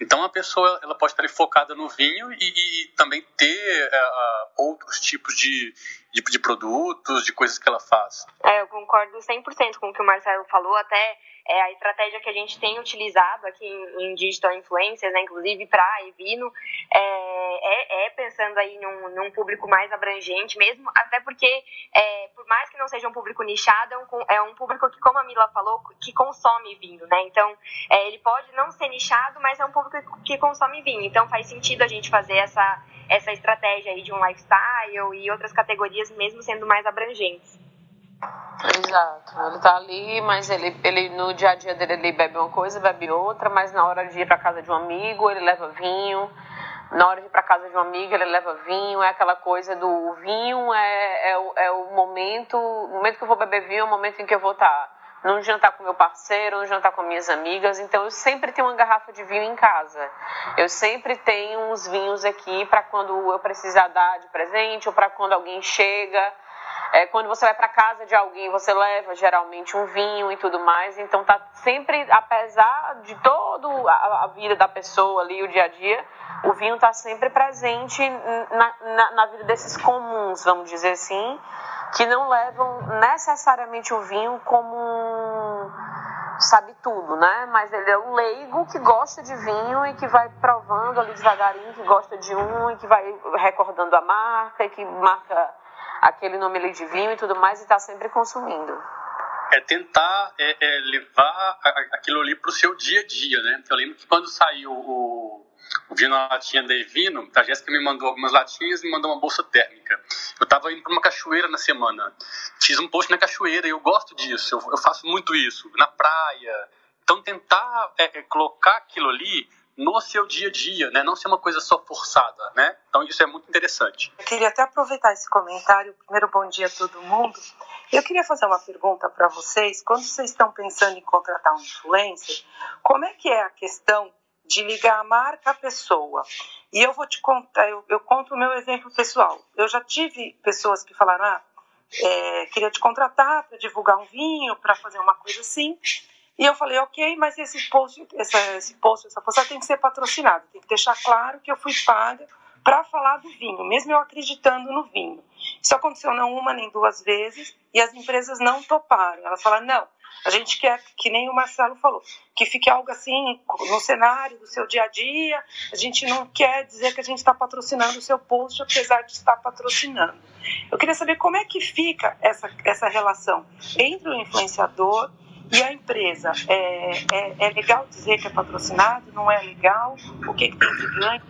Então a pessoa ela pode estar focada no vinho e, e também ter uh, outros tipos de, de, de, produtos, de coisas que ela faz. É, eu concordo 100% com o que o Marcelo falou, até é, a estratégia que a gente tem utilizado aqui em, em Digital Influencers, né, inclusive para a Evino, é, é, é, pensando aí num, num, público mais abrangente mesmo, até porque, é, por mais que não seja um público nichado, é um, é um público que, como a Mila falou, que consome vinho, né? Então, é, ele pode não ser nichado, mas é um público que consome vinho. Então, faz sentido a gente fazer essa, essa estratégia aí de um lifestyle e outras categorias, mesmo sendo mais abrangentes. Exato. Ele tá ali, mas ele, ele no dia a dia dele ele bebe uma coisa, bebe outra, mas na hora de ir para casa de um amigo, ele leva vinho. Na hora de ir para casa de um amigo, ele leva vinho. É aquela coisa do vinho é, é, é o momento, o momento que eu vou beber vinho é o momento em que eu vou estar tá num jantar com meu parceiro, num jantar com minhas amigas. Então eu sempre tenho uma garrafa de vinho em casa. Eu sempre tenho uns vinhos aqui para quando eu precisar dar de presente ou para quando alguém chega. É, quando você vai para casa de alguém, você leva geralmente um vinho e tudo mais. Então tá sempre, apesar de toda a, vida da pessoa ali, o dia a dia, o vinho tá sempre presente na, na, na vida desses comuns, vamos dizer assim, que não levam necessariamente o vinho como um sabe tudo, né? Mas ele é o leigo que gosta de vinho e que vai provando ali devagarinho, que gosta de um e que vai recordando a marca e que marca aquele nome ali de vinho e tudo mais e está sempre consumindo. É tentar é, é levar aquilo ali para o seu dia a dia, né? Eu lembro que quando saiu o, o vinho na latinha da Evino, a Jéssica me mandou algumas latinhas e me mandou uma bolsa térmica. Eu estava indo para uma cachoeira na semana, fiz um post na cachoeira e eu gosto disso, eu, eu faço muito isso, na praia. Então tentar é, é, colocar aquilo ali no seu dia a dia, né? Não ser uma coisa só forçada, né? Então isso é muito interessante. Eu queria até aproveitar esse comentário. Primeiro, bom dia a todo mundo. Eu queria fazer uma pergunta para vocês. Quando vocês estão pensando em contratar um influencer, como é que é a questão de ligar a marca à pessoa? E eu vou te contar, eu, eu conto o meu exemplo pessoal. Eu já tive pessoas que falaram, ah, é, queria te contratar para divulgar um vinho, para fazer uma coisa assim. E eu falei, ok, mas esse post, essa, esse post, essa postagem tem que ser patrocinado, tem que deixar claro que eu fui paga para falar do vinho, mesmo eu acreditando no vinho. Isso aconteceu não uma nem duas vezes e as empresas não toparam. Elas falaram, não, a gente quer, que nem o Marcelo falou, que fique algo assim no cenário do seu dia a dia. A gente não quer dizer que a gente está patrocinando o seu post, apesar de estar patrocinando. Eu queria saber como é que fica essa, essa relação entre o influenciador e a empresa, é, é, é, legal dizer que é patrocinado? Não é legal? O que, que tem de ganho?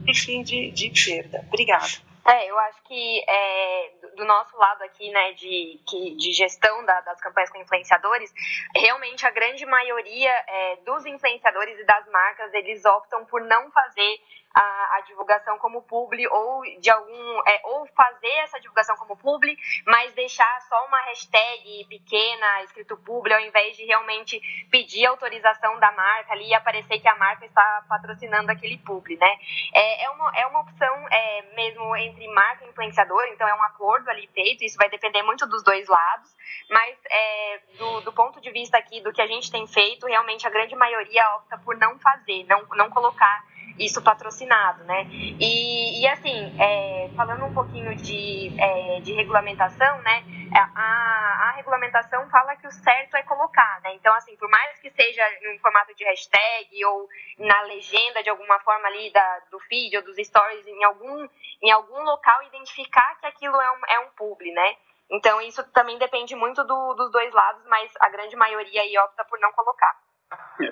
O que, que tem de, de perda? Obrigada. É, eu acho que é, do nosso lado aqui, né, de, de gestão da, das campanhas com influenciadores, realmente a grande maioria é, dos influenciadores e das marcas, eles optam por não fazer a, a, divulgação como publi ou de algum é, ou fazer essa divulgação como publi, mas deixar só uma hashtag pequena escrito publi ao invés de realmente pedir autorização da marca ali e aparecer que a marca está patrocinando aquele publi, né? É, é, uma, é uma opção é, mesmo entre marca e influenciador, então é um acordo ali feito, isso vai depender muito dos dois lados, mas é, do, do ponto de vista aqui do que a gente tem feito, realmente a grande maioria opta por não fazer, não, não colocar isso patrocinado, né? E, e assim, é, falando um pouquinho de, é, de regulamentação, né? A, a regulamentação fala que o certo é colocar, né? Então, assim, por mais que seja em um formato de hashtag ou na legenda de alguma forma ali da, do feed ou dos stories, em algum, em algum local, identificar que aquilo é um, é um publi, né? Então, isso também depende muito do, dos dois lados, mas a grande maioria aí opta por não colocar.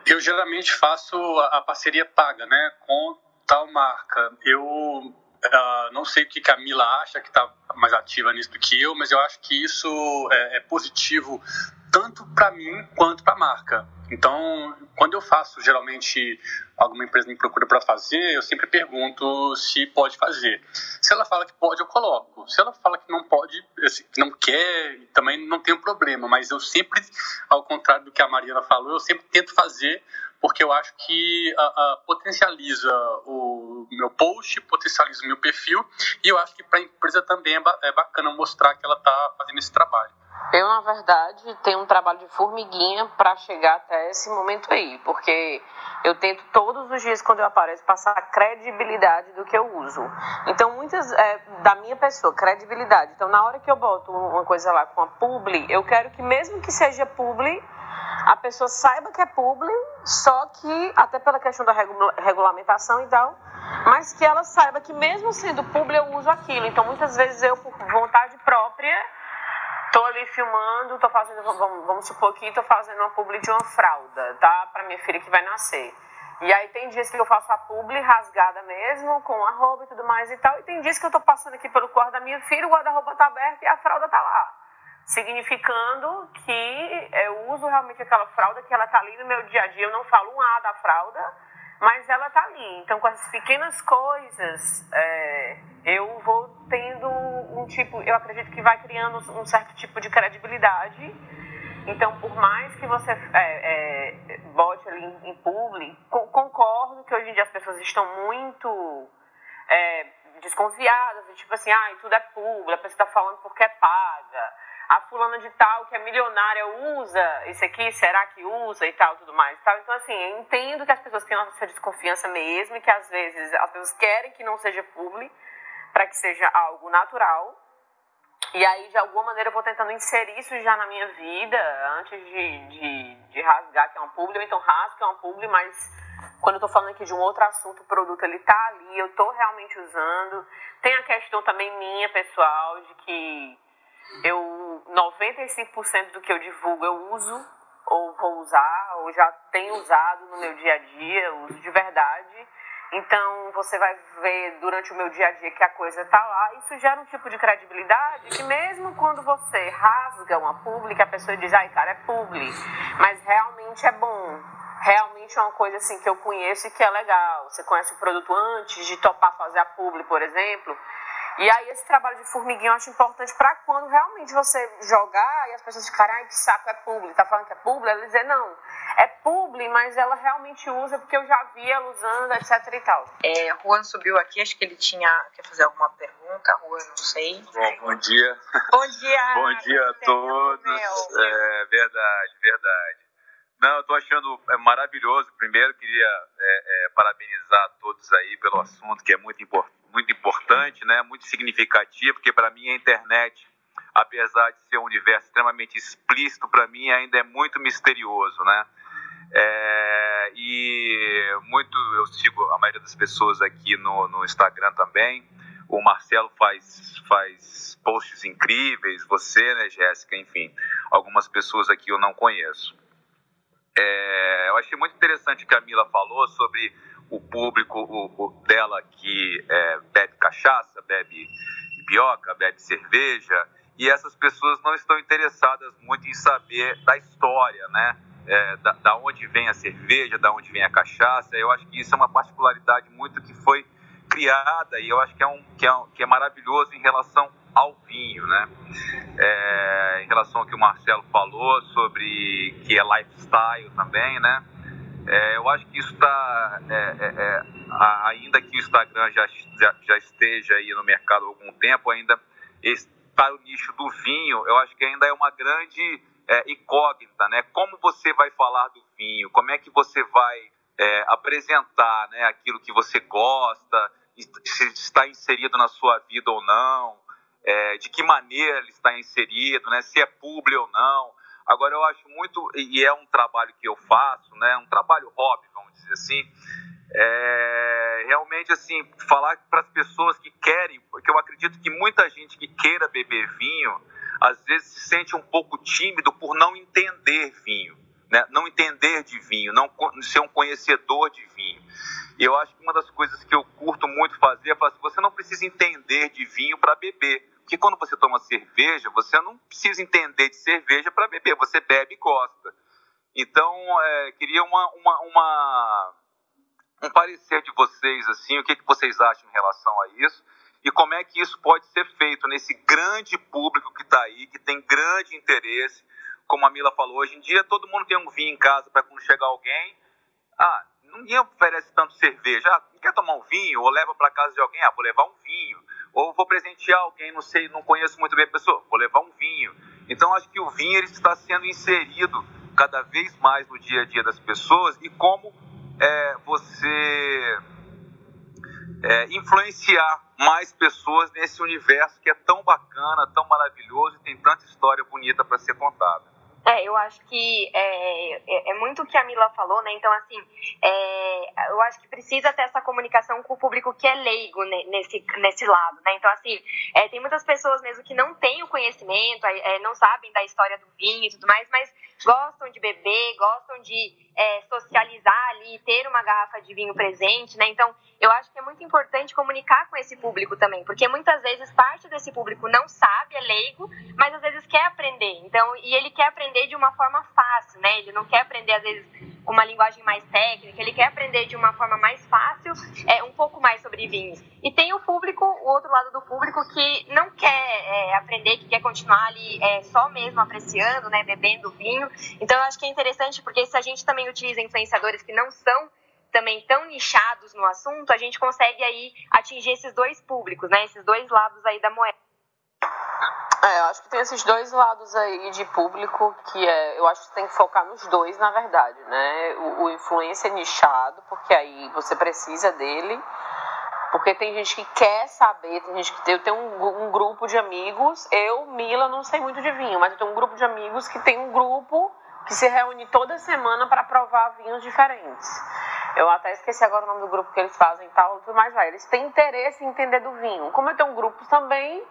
Eu geralmente faço a parceria paga, né, com tal marca. Eu uh, não sei o que Camila acha, que está mais ativa nisso do que eu, mas eu acho que isso é, é positivo tanto para mim quanto para a marca. Então, quando eu faço, geralmente, alguma empresa me procura para fazer, eu sempre pergunto se pode fazer. Se ela fala que pode, eu coloco. Se ela fala que não pode, que não quer, também não tem problema. Mas eu sempre, ao contrário do que a Mariana falou, eu sempre tento fazer porque eu acho que a, a, potencializa o meu post, potencializa o meu perfil, e eu acho que para a empresa também é, ba é bacana mostrar que ela está fazendo esse trabalho. Eu, na verdade, tenho um trabalho de formiguinha para chegar até esse momento aí, porque eu tento todos os dias, quando eu apareço, passar a credibilidade do que eu uso. Então, muitas, é, da minha pessoa, credibilidade. Então, na hora que eu boto uma coisa lá com a publi, eu quero que, mesmo que seja publi, a pessoa saiba que é publi, só que, até pela questão da regulamentação e tal, mas que ela saiba que, mesmo sendo publi, eu uso aquilo. Então, muitas vezes eu, por vontade própria, Tô ali filmando, tô fazendo, vamos, vamos supor que tô fazendo uma publi de uma fralda, tá? Pra minha filha que vai nascer. E aí tem dias que eu faço a publi rasgada mesmo, com a roupa e tudo mais e tal. E tem dias que eu tô passando aqui pelo quarto da minha filha, o guarda-roupa tá aberto e a fralda tá lá. Significando que eu uso realmente aquela fralda, que ela tá ali no meu dia a dia. Eu não falo um A da fralda, mas ela tá ali. Então, com essas pequenas coisas, é, eu vou tendo um tipo, eu acredito que vai criando um certo tipo de credibilidade. Então, por mais que você é, é, bote ali em, em publi, concordo que hoje em dia as pessoas estão muito é, desconfiadas, tipo assim, ah, tudo é público, a pessoa está falando porque é paga a fulana de tal que é milionária usa isso aqui, será que usa e tal, tudo mais e tal. Então, assim, eu entendo que as pessoas têm essa desconfiança mesmo e que às vezes as pessoas querem que não seja público para que seja algo natural. E aí, de alguma maneira, eu vou tentando inserir isso já na minha vida antes de, de, de rasgar que é um público, ou então rasgo que é um público, mas quando eu tô falando aqui de um outro assunto, o produto ele tá ali, eu tô realmente usando. Tem a questão também minha, pessoal, de que eu 95% do que eu divulgo eu uso ou vou usar ou já tenho usado no meu dia a dia, uso de verdade. Então você vai ver durante o meu dia a dia que a coisa está lá. Isso gera um tipo de credibilidade que mesmo quando você rasga uma publi, a pessoa diz, ai cara, é publi, mas realmente é bom. Realmente é uma coisa assim que eu conheço e que é legal. Você conhece o produto antes de topar fazer a publi, por exemplo. E aí esse trabalho de formiguinha eu acho importante para quando realmente você jogar e as pessoas ficarem, ai que saco é publi, tá falando que é publi, ela dizer, não, é publi, mas ela realmente usa porque eu já vi ela usando, etc e tal. É, Juan subiu aqui, acho que ele tinha, quer fazer alguma pergunta, Juan, não sei. Bom, bom dia. Bom dia. bom dia a todos. É, verdade, verdade. Não, eu tô achando é, maravilhoso. Primeiro, queria é, é, parabenizar todos aí pelo assunto, que é muito importante muito importante, né, muito significativo, porque para mim a internet, apesar de ser um universo extremamente explícito, para mim ainda é muito misterioso, né? É, e muito, eu sigo a maioria das pessoas aqui no, no Instagram também. O Marcelo faz, faz posts incríveis, você, né, Jéssica, enfim, algumas pessoas aqui eu não conheço. É, eu achei muito interessante o que a Mila falou sobre o público o, o dela que é, bebe cachaça, bebe pioca, bebe cerveja, e essas pessoas não estão interessadas muito em saber da história, né? É, da, da, onde vem a cerveja, da onde vem a cachaça. Eu acho que isso é uma particularidade muito que foi criada e eu acho que é, um, que é, um, que é maravilhoso em relação ao vinho, né? É, em relação ao que o Marcelo falou sobre que é lifestyle também, né? É, eu acho que isso está, é, é, é ainda que o Instagram já, já, já, esteja aí no mercado há algum tempo, ainda para o nicho do vinho, eu acho que ainda é uma grande é, incógnita, né? Como você vai falar do vinho? Como é que você vai apresentar né, aquilo que você gosta? Se está inserido na sua vida ou não? De que maneira ele está inserido? Né? Se é público ou não? Agora, eu acho muito, e é um trabalho que eu faço, né, um trabalho hobby, vamos dizer assim, é, realmente, assim, falar para as pessoas que querem, porque eu acredito que muita gente que queira beber vinho, às vezes se sente um pouco tímido por não entender vinho, né? não entender de vinho, não ser um conhecedor de vinho. E eu acho que uma das coisas que eu curto muito fazer é falar assim, você não precisa entender de vinho para beber. Porque quando você toma cerveja, você não precisa entender de cerveja para beber, você bebe e gosta. Então, é, queria uma, uma, uma, um parecer de vocês, assim, o que, que vocês acham em relação a isso e como é que isso pode ser feito nesse grande público que está aí, que tem grande interesse. Como a Mila falou, hoje em dia todo mundo tem um vinho em casa para quando chegar alguém. Ah, ninguém oferece tanto cerveja. Ah, quer tomar um vinho? Ou leva para casa de alguém? Ah, vou levar um vinho. Ou vou presentear alguém, não sei, não conheço muito bem a pessoa, vou levar um vinho. Então acho que o vinho ele está sendo inserido cada vez mais no dia a dia das pessoas e como é, você é, influenciar mais pessoas nesse universo que é tão bacana, tão maravilhoso e tem tanta história bonita para ser contada. É, eu acho que é, é, é, muito o que a Mila falou, né? Então, assim, é, eu acho que precisa ter essa comunicação com o público que é leigo nesse, nesse lado, né? Então, assim, é, tem muitas pessoas mesmo que não têm o conhecimento, é, não sabem da história do vinho e tudo mais, mas gostam de beber, gostam de é, socializar ali, ter uma garrafa de vinho presente, né? Então, eu acho que é muito importante comunicar com esse público também, porque muitas vezes parte desse público não sabe, é leigo, mas às vezes quer aprender. Então, e ele quer aprender de uma forma fácil, né? Ele não quer aprender às vezes uma linguagem mais técnica, ele quer aprender de uma forma mais fácil, é, um pouco mais sobre vinhos. E tem o público, o outro lado do público que não quer é, aprender, que quer continuar ali é, só mesmo apreciando, né, bebendo vinho. Então eu acho que é interessante porque se a gente também utiliza influenciadores que não são também tão nichados no assunto, a gente consegue aí atingir esses dois públicos, né, esses dois lados aí da moeda. É, eu acho que tem esses dois lados aí de público que é, eu acho que tem que focar nos dois, na verdade, né? O, o influencer nichado, porque aí você precisa dele, porque tem gente que quer saber, tem gente que eu tenho um, um, grupo de amigos, eu, Mila, não sei muito de vinho, mas eu tenho um grupo de amigos que tem um grupo que se reúne toda semana para provar vinhos diferentes. Eu até esqueci agora o nome do grupo que eles fazem e tal, tudo mais vai. Eles têm interesse em entender do vinho. Como eu tenho grupos também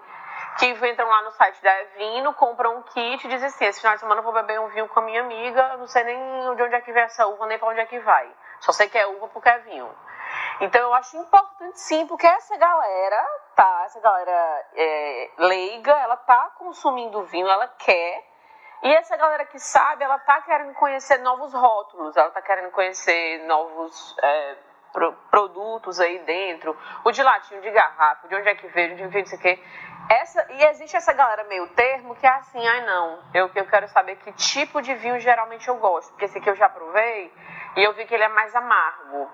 que entram lá no site da Evino, compram um kit e dizem assim, esse final de semana eu vou beber um vinho com a minha amiga, não sei nem de onde é que vem essa uva, nem para onde é que vai. Só sei que é uva porque é vinho. Então eu acho importante sim, porque essa galera, tá, essa galera é, leiga, ela tá consumindo vinho, ela quer, e essa galera que sabe, ela tá querendo conhecer novos rótulos, ela tá querendo conhecer novos é, pro, produtos aí dentro, o de latinho, de garrafa, de onde é que veio, de onde veio, não sei o. Essa, e existe essa galera meio termo que é assim, ai não, eu, eu quero saber que tipo de vinho geralmente eu gosto, porque esse aqui eu já provei e eu vi que ele é mais amargo.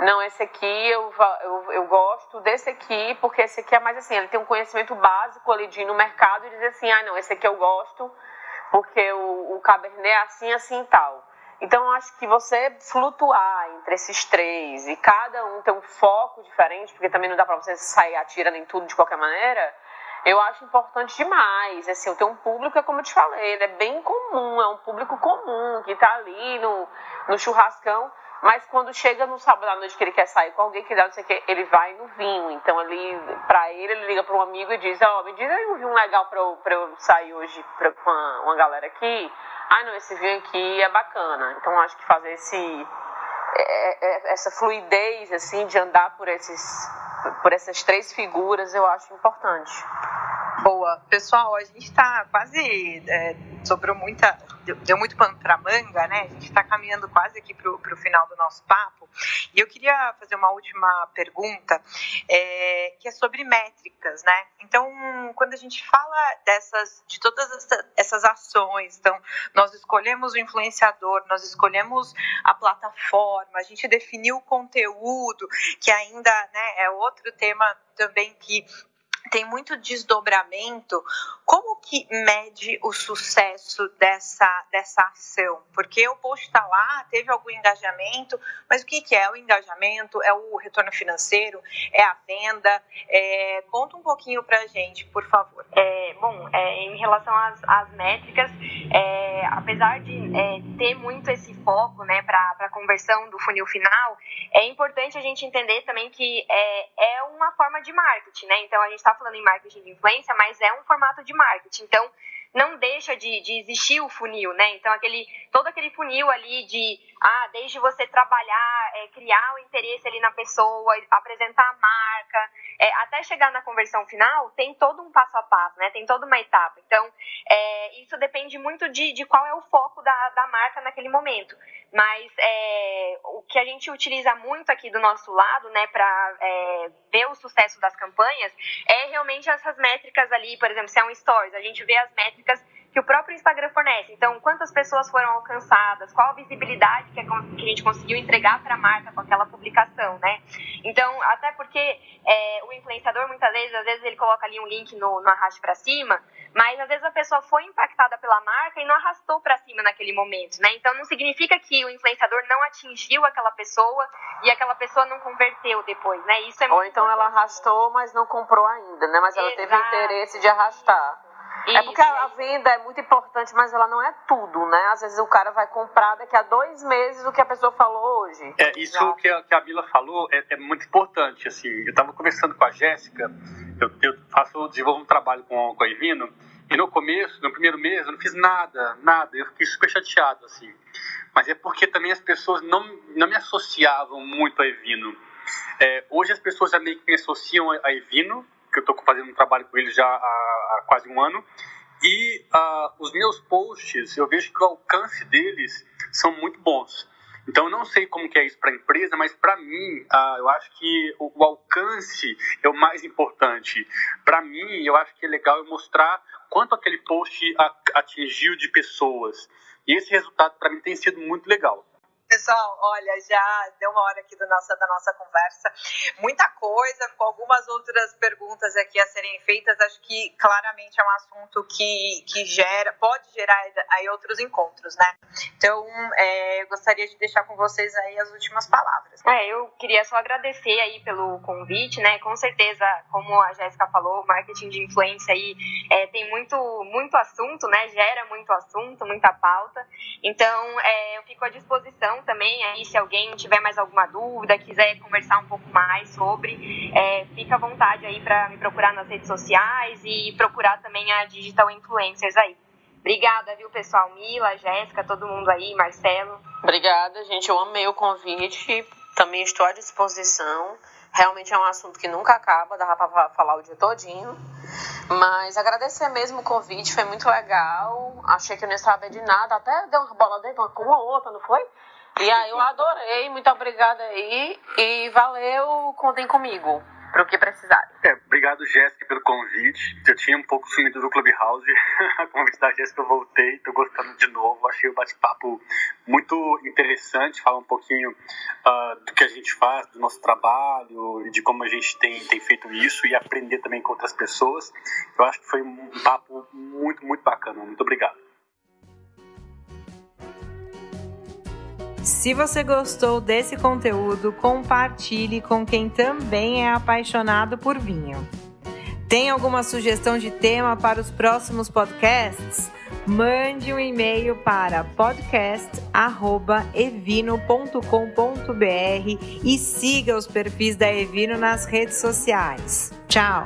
Não, esse aqui eu, eu, eu gosto desse aqui, porque esse aqui é mais assim, ele tem um conhecimento básico ali de ir no mercado e dizer assim, ah não, esse aqui eu gosto, porque o, o Cabernet é assim, assim e tal. Então, acho que você flutuar entre esses três e cada um ter um foco diferente, porque também não dá para você sair atirando em tudo de qualquer maneira, eu acho importante demais. Assim, eu tenho um público, é como eu te falei, ele é bem comum, é um público comum, que está ali no, no churrascão, mas quando chega no sábado à noite que ele quer sair com alguém que dá não sei o que, ele vai no vinho. Então, ali, pra ele, ele liga para um amigo e diz: Ó, oh, me diz aí um vinho legal para eu, eu sair hoje pra, com uma, uma galera aqui. Ah, não, esse vinho aqui é bacana. Então, acho que fazer esse, é, é, essa fluidez, assim, de andar por esses por essas três figuras, eu acho importante. Boa. Pessoal, a gente está quase. É, sobrou muita. Deu, muito pano para manga, né? A gente está caminhando quase aqui para o final do nosso papo. E eu queria fazer uma última pergunta, é, que é sobre métricas, né? Então, quando a gente fala dessas, de todas essas ações, então, nós escolhemos o influenciador, nós escolhemos a plataforma, a gente definiu o conteúdo, que ainda né, é outro tema também que tem muito desdobramento. Como que mede o sucesso dessa, dessa ação? Porque o post está lá, teve algum engajamento, mas o que, que é o engajamento? É o retorno financeiro? É a venda? É, conta um pouquinho para a gente, por favor. É, bom, é, em relação às, às métricas, é, apesar de é, ter muito esse foco né, para a conversão do funil final, é importante a gente entender também que é, é uma forma de marketing, né? Então a gente está falando em marketing de influência, mas é um formato de marketing. Então, não deixa de, de existir o funil, né? Então, aquele, todo aquele funil ali de, ah, desde você trabalhar, é, criar o interesse ali na pessoa, apresentar a marca, é, até chegar na conversão final, tem todo um passo a passo, né? Tem toda uma etapa. Então, é, isso depende muito de, de qual é o foco da, da marca naquele momento. Mas é, o que a gente utiliza muito aqui do nosso lado, né, para é, ver o sucesso das campanhas, é realmente essas métricas ali, por exemplo, se é um Stories, a gente vê as métricas que o próprio Instagram fornece. Então, quantas pessoas foram alcançadas, qual a visibilidade que a gente conseguiu entregar para a marca com aquela publicação, né? Então, até porque é, o influenciador, muitas vezes, às vezes ele coloca ali um link no, no arraste para cima, mas às vezes a pessoa foi impactada pela marca e não arrastou para cima naquele momento, né? Então, não significa que o influenciador não atingiu aquela pessoa e aquela pessoa não converteu depois, né? Isso é Ou então ela arrastou, mas não comprou ainda, né? Mas ela Exato. teve interesse de arrastar. É porque a, venda é muito importante, mas ela não é tudo, né? Às vezes o cara vai comprar daqui a dois meses o que a pessoa falou hoje. É, isso que a, que a Mila falou é, é, muito importante, assim. Eu estava conversando com a Jéssica, eu, eu faço, desenvolvo um trabalho com, com a Ivino, e no começo, no primeiro mês, eu não fiz nada, nada. Eu fiquei super chateado, assim. Mas é porque também as pessoas não, não me associavam muito a Evino. É, hoje as pessoas já meio que me associam a Evino, que eu estou fazendo um trabalho com eles já há, há quase um ano. E uh, os meus posts, eu vejo que o alcance deles são muito bons. Então, eu não sei como que é isso para a empresa, mas para mim, uh, eu acho que o, o, alcance é o mais importante. Para mim, eu acho que é legal eu mostrar quanto aquele post atingiu de pessoas. E esse resultado, para mim, tem sido muito legal. Pessoal, olha, já deu uma hora aqui do nossa, da nossa conversa. Muita coisa, com algumas outras perguntas aqui a serem feitas. Acho que claramente é um assunto que, que gera, pode gerar aí outros encontros, né? Então, é, eu gostaria de deixar com vocês aí as últimas palavras. É, eu queria só agradecer aí pelo convite, né? Com certeza, como a Jéssica falou, marketing de influência aí é, tem muito, muito assunto, né? Gera muito assunto, muita pauta. Então, é, eu fico à disposição também, aí se alguém tiver mais alguma dúvida, quiser conversar um pouco mais sobre, é, fica à vontade aí para me procurar nas redes sociais e procurar também a Digital Influencers aí. Obrigada, viu, pessoal? Mila, Jéssica, todo mundo aí, Marcelo. Obrigada, gente. Eu amei o convite. Também estou à disposição. Realmente é um assunto que nunca acaba, dá para falar o dia todinho. Mas agradecer mesmo o convite, foi muito legal. Achei que eu não ia saber de nada, até deu uma bola dentro com uma outra, não foi? E aí eu adorei, muito obrigada aí. E valeu, contem comigo para o que precisar. É, obrigado, Jéssica, pelo convite. Eu tinha um pouco sumido do Clubhouse. a convite da Jéssica eu voltei, estou gostando de novo. Achei o bate-papo muito interessante, falar um pouquinho uh, do que a gente faz, do nosso trabalho e de como a gente tem, tem feito isso e aprender também com outras pessoas. Eu acho que foi um papo muito, muito bacana. Muito obrigado. Se você gostou desse conteúdo, compartilhe com quem também é apaixonado por vinho. Tem alguma sugestão de tema para os próximos podcasts? Mande um e-mail para podcast@evino.com.br e siga os perfis da Evino nas redes sociais. Tchau.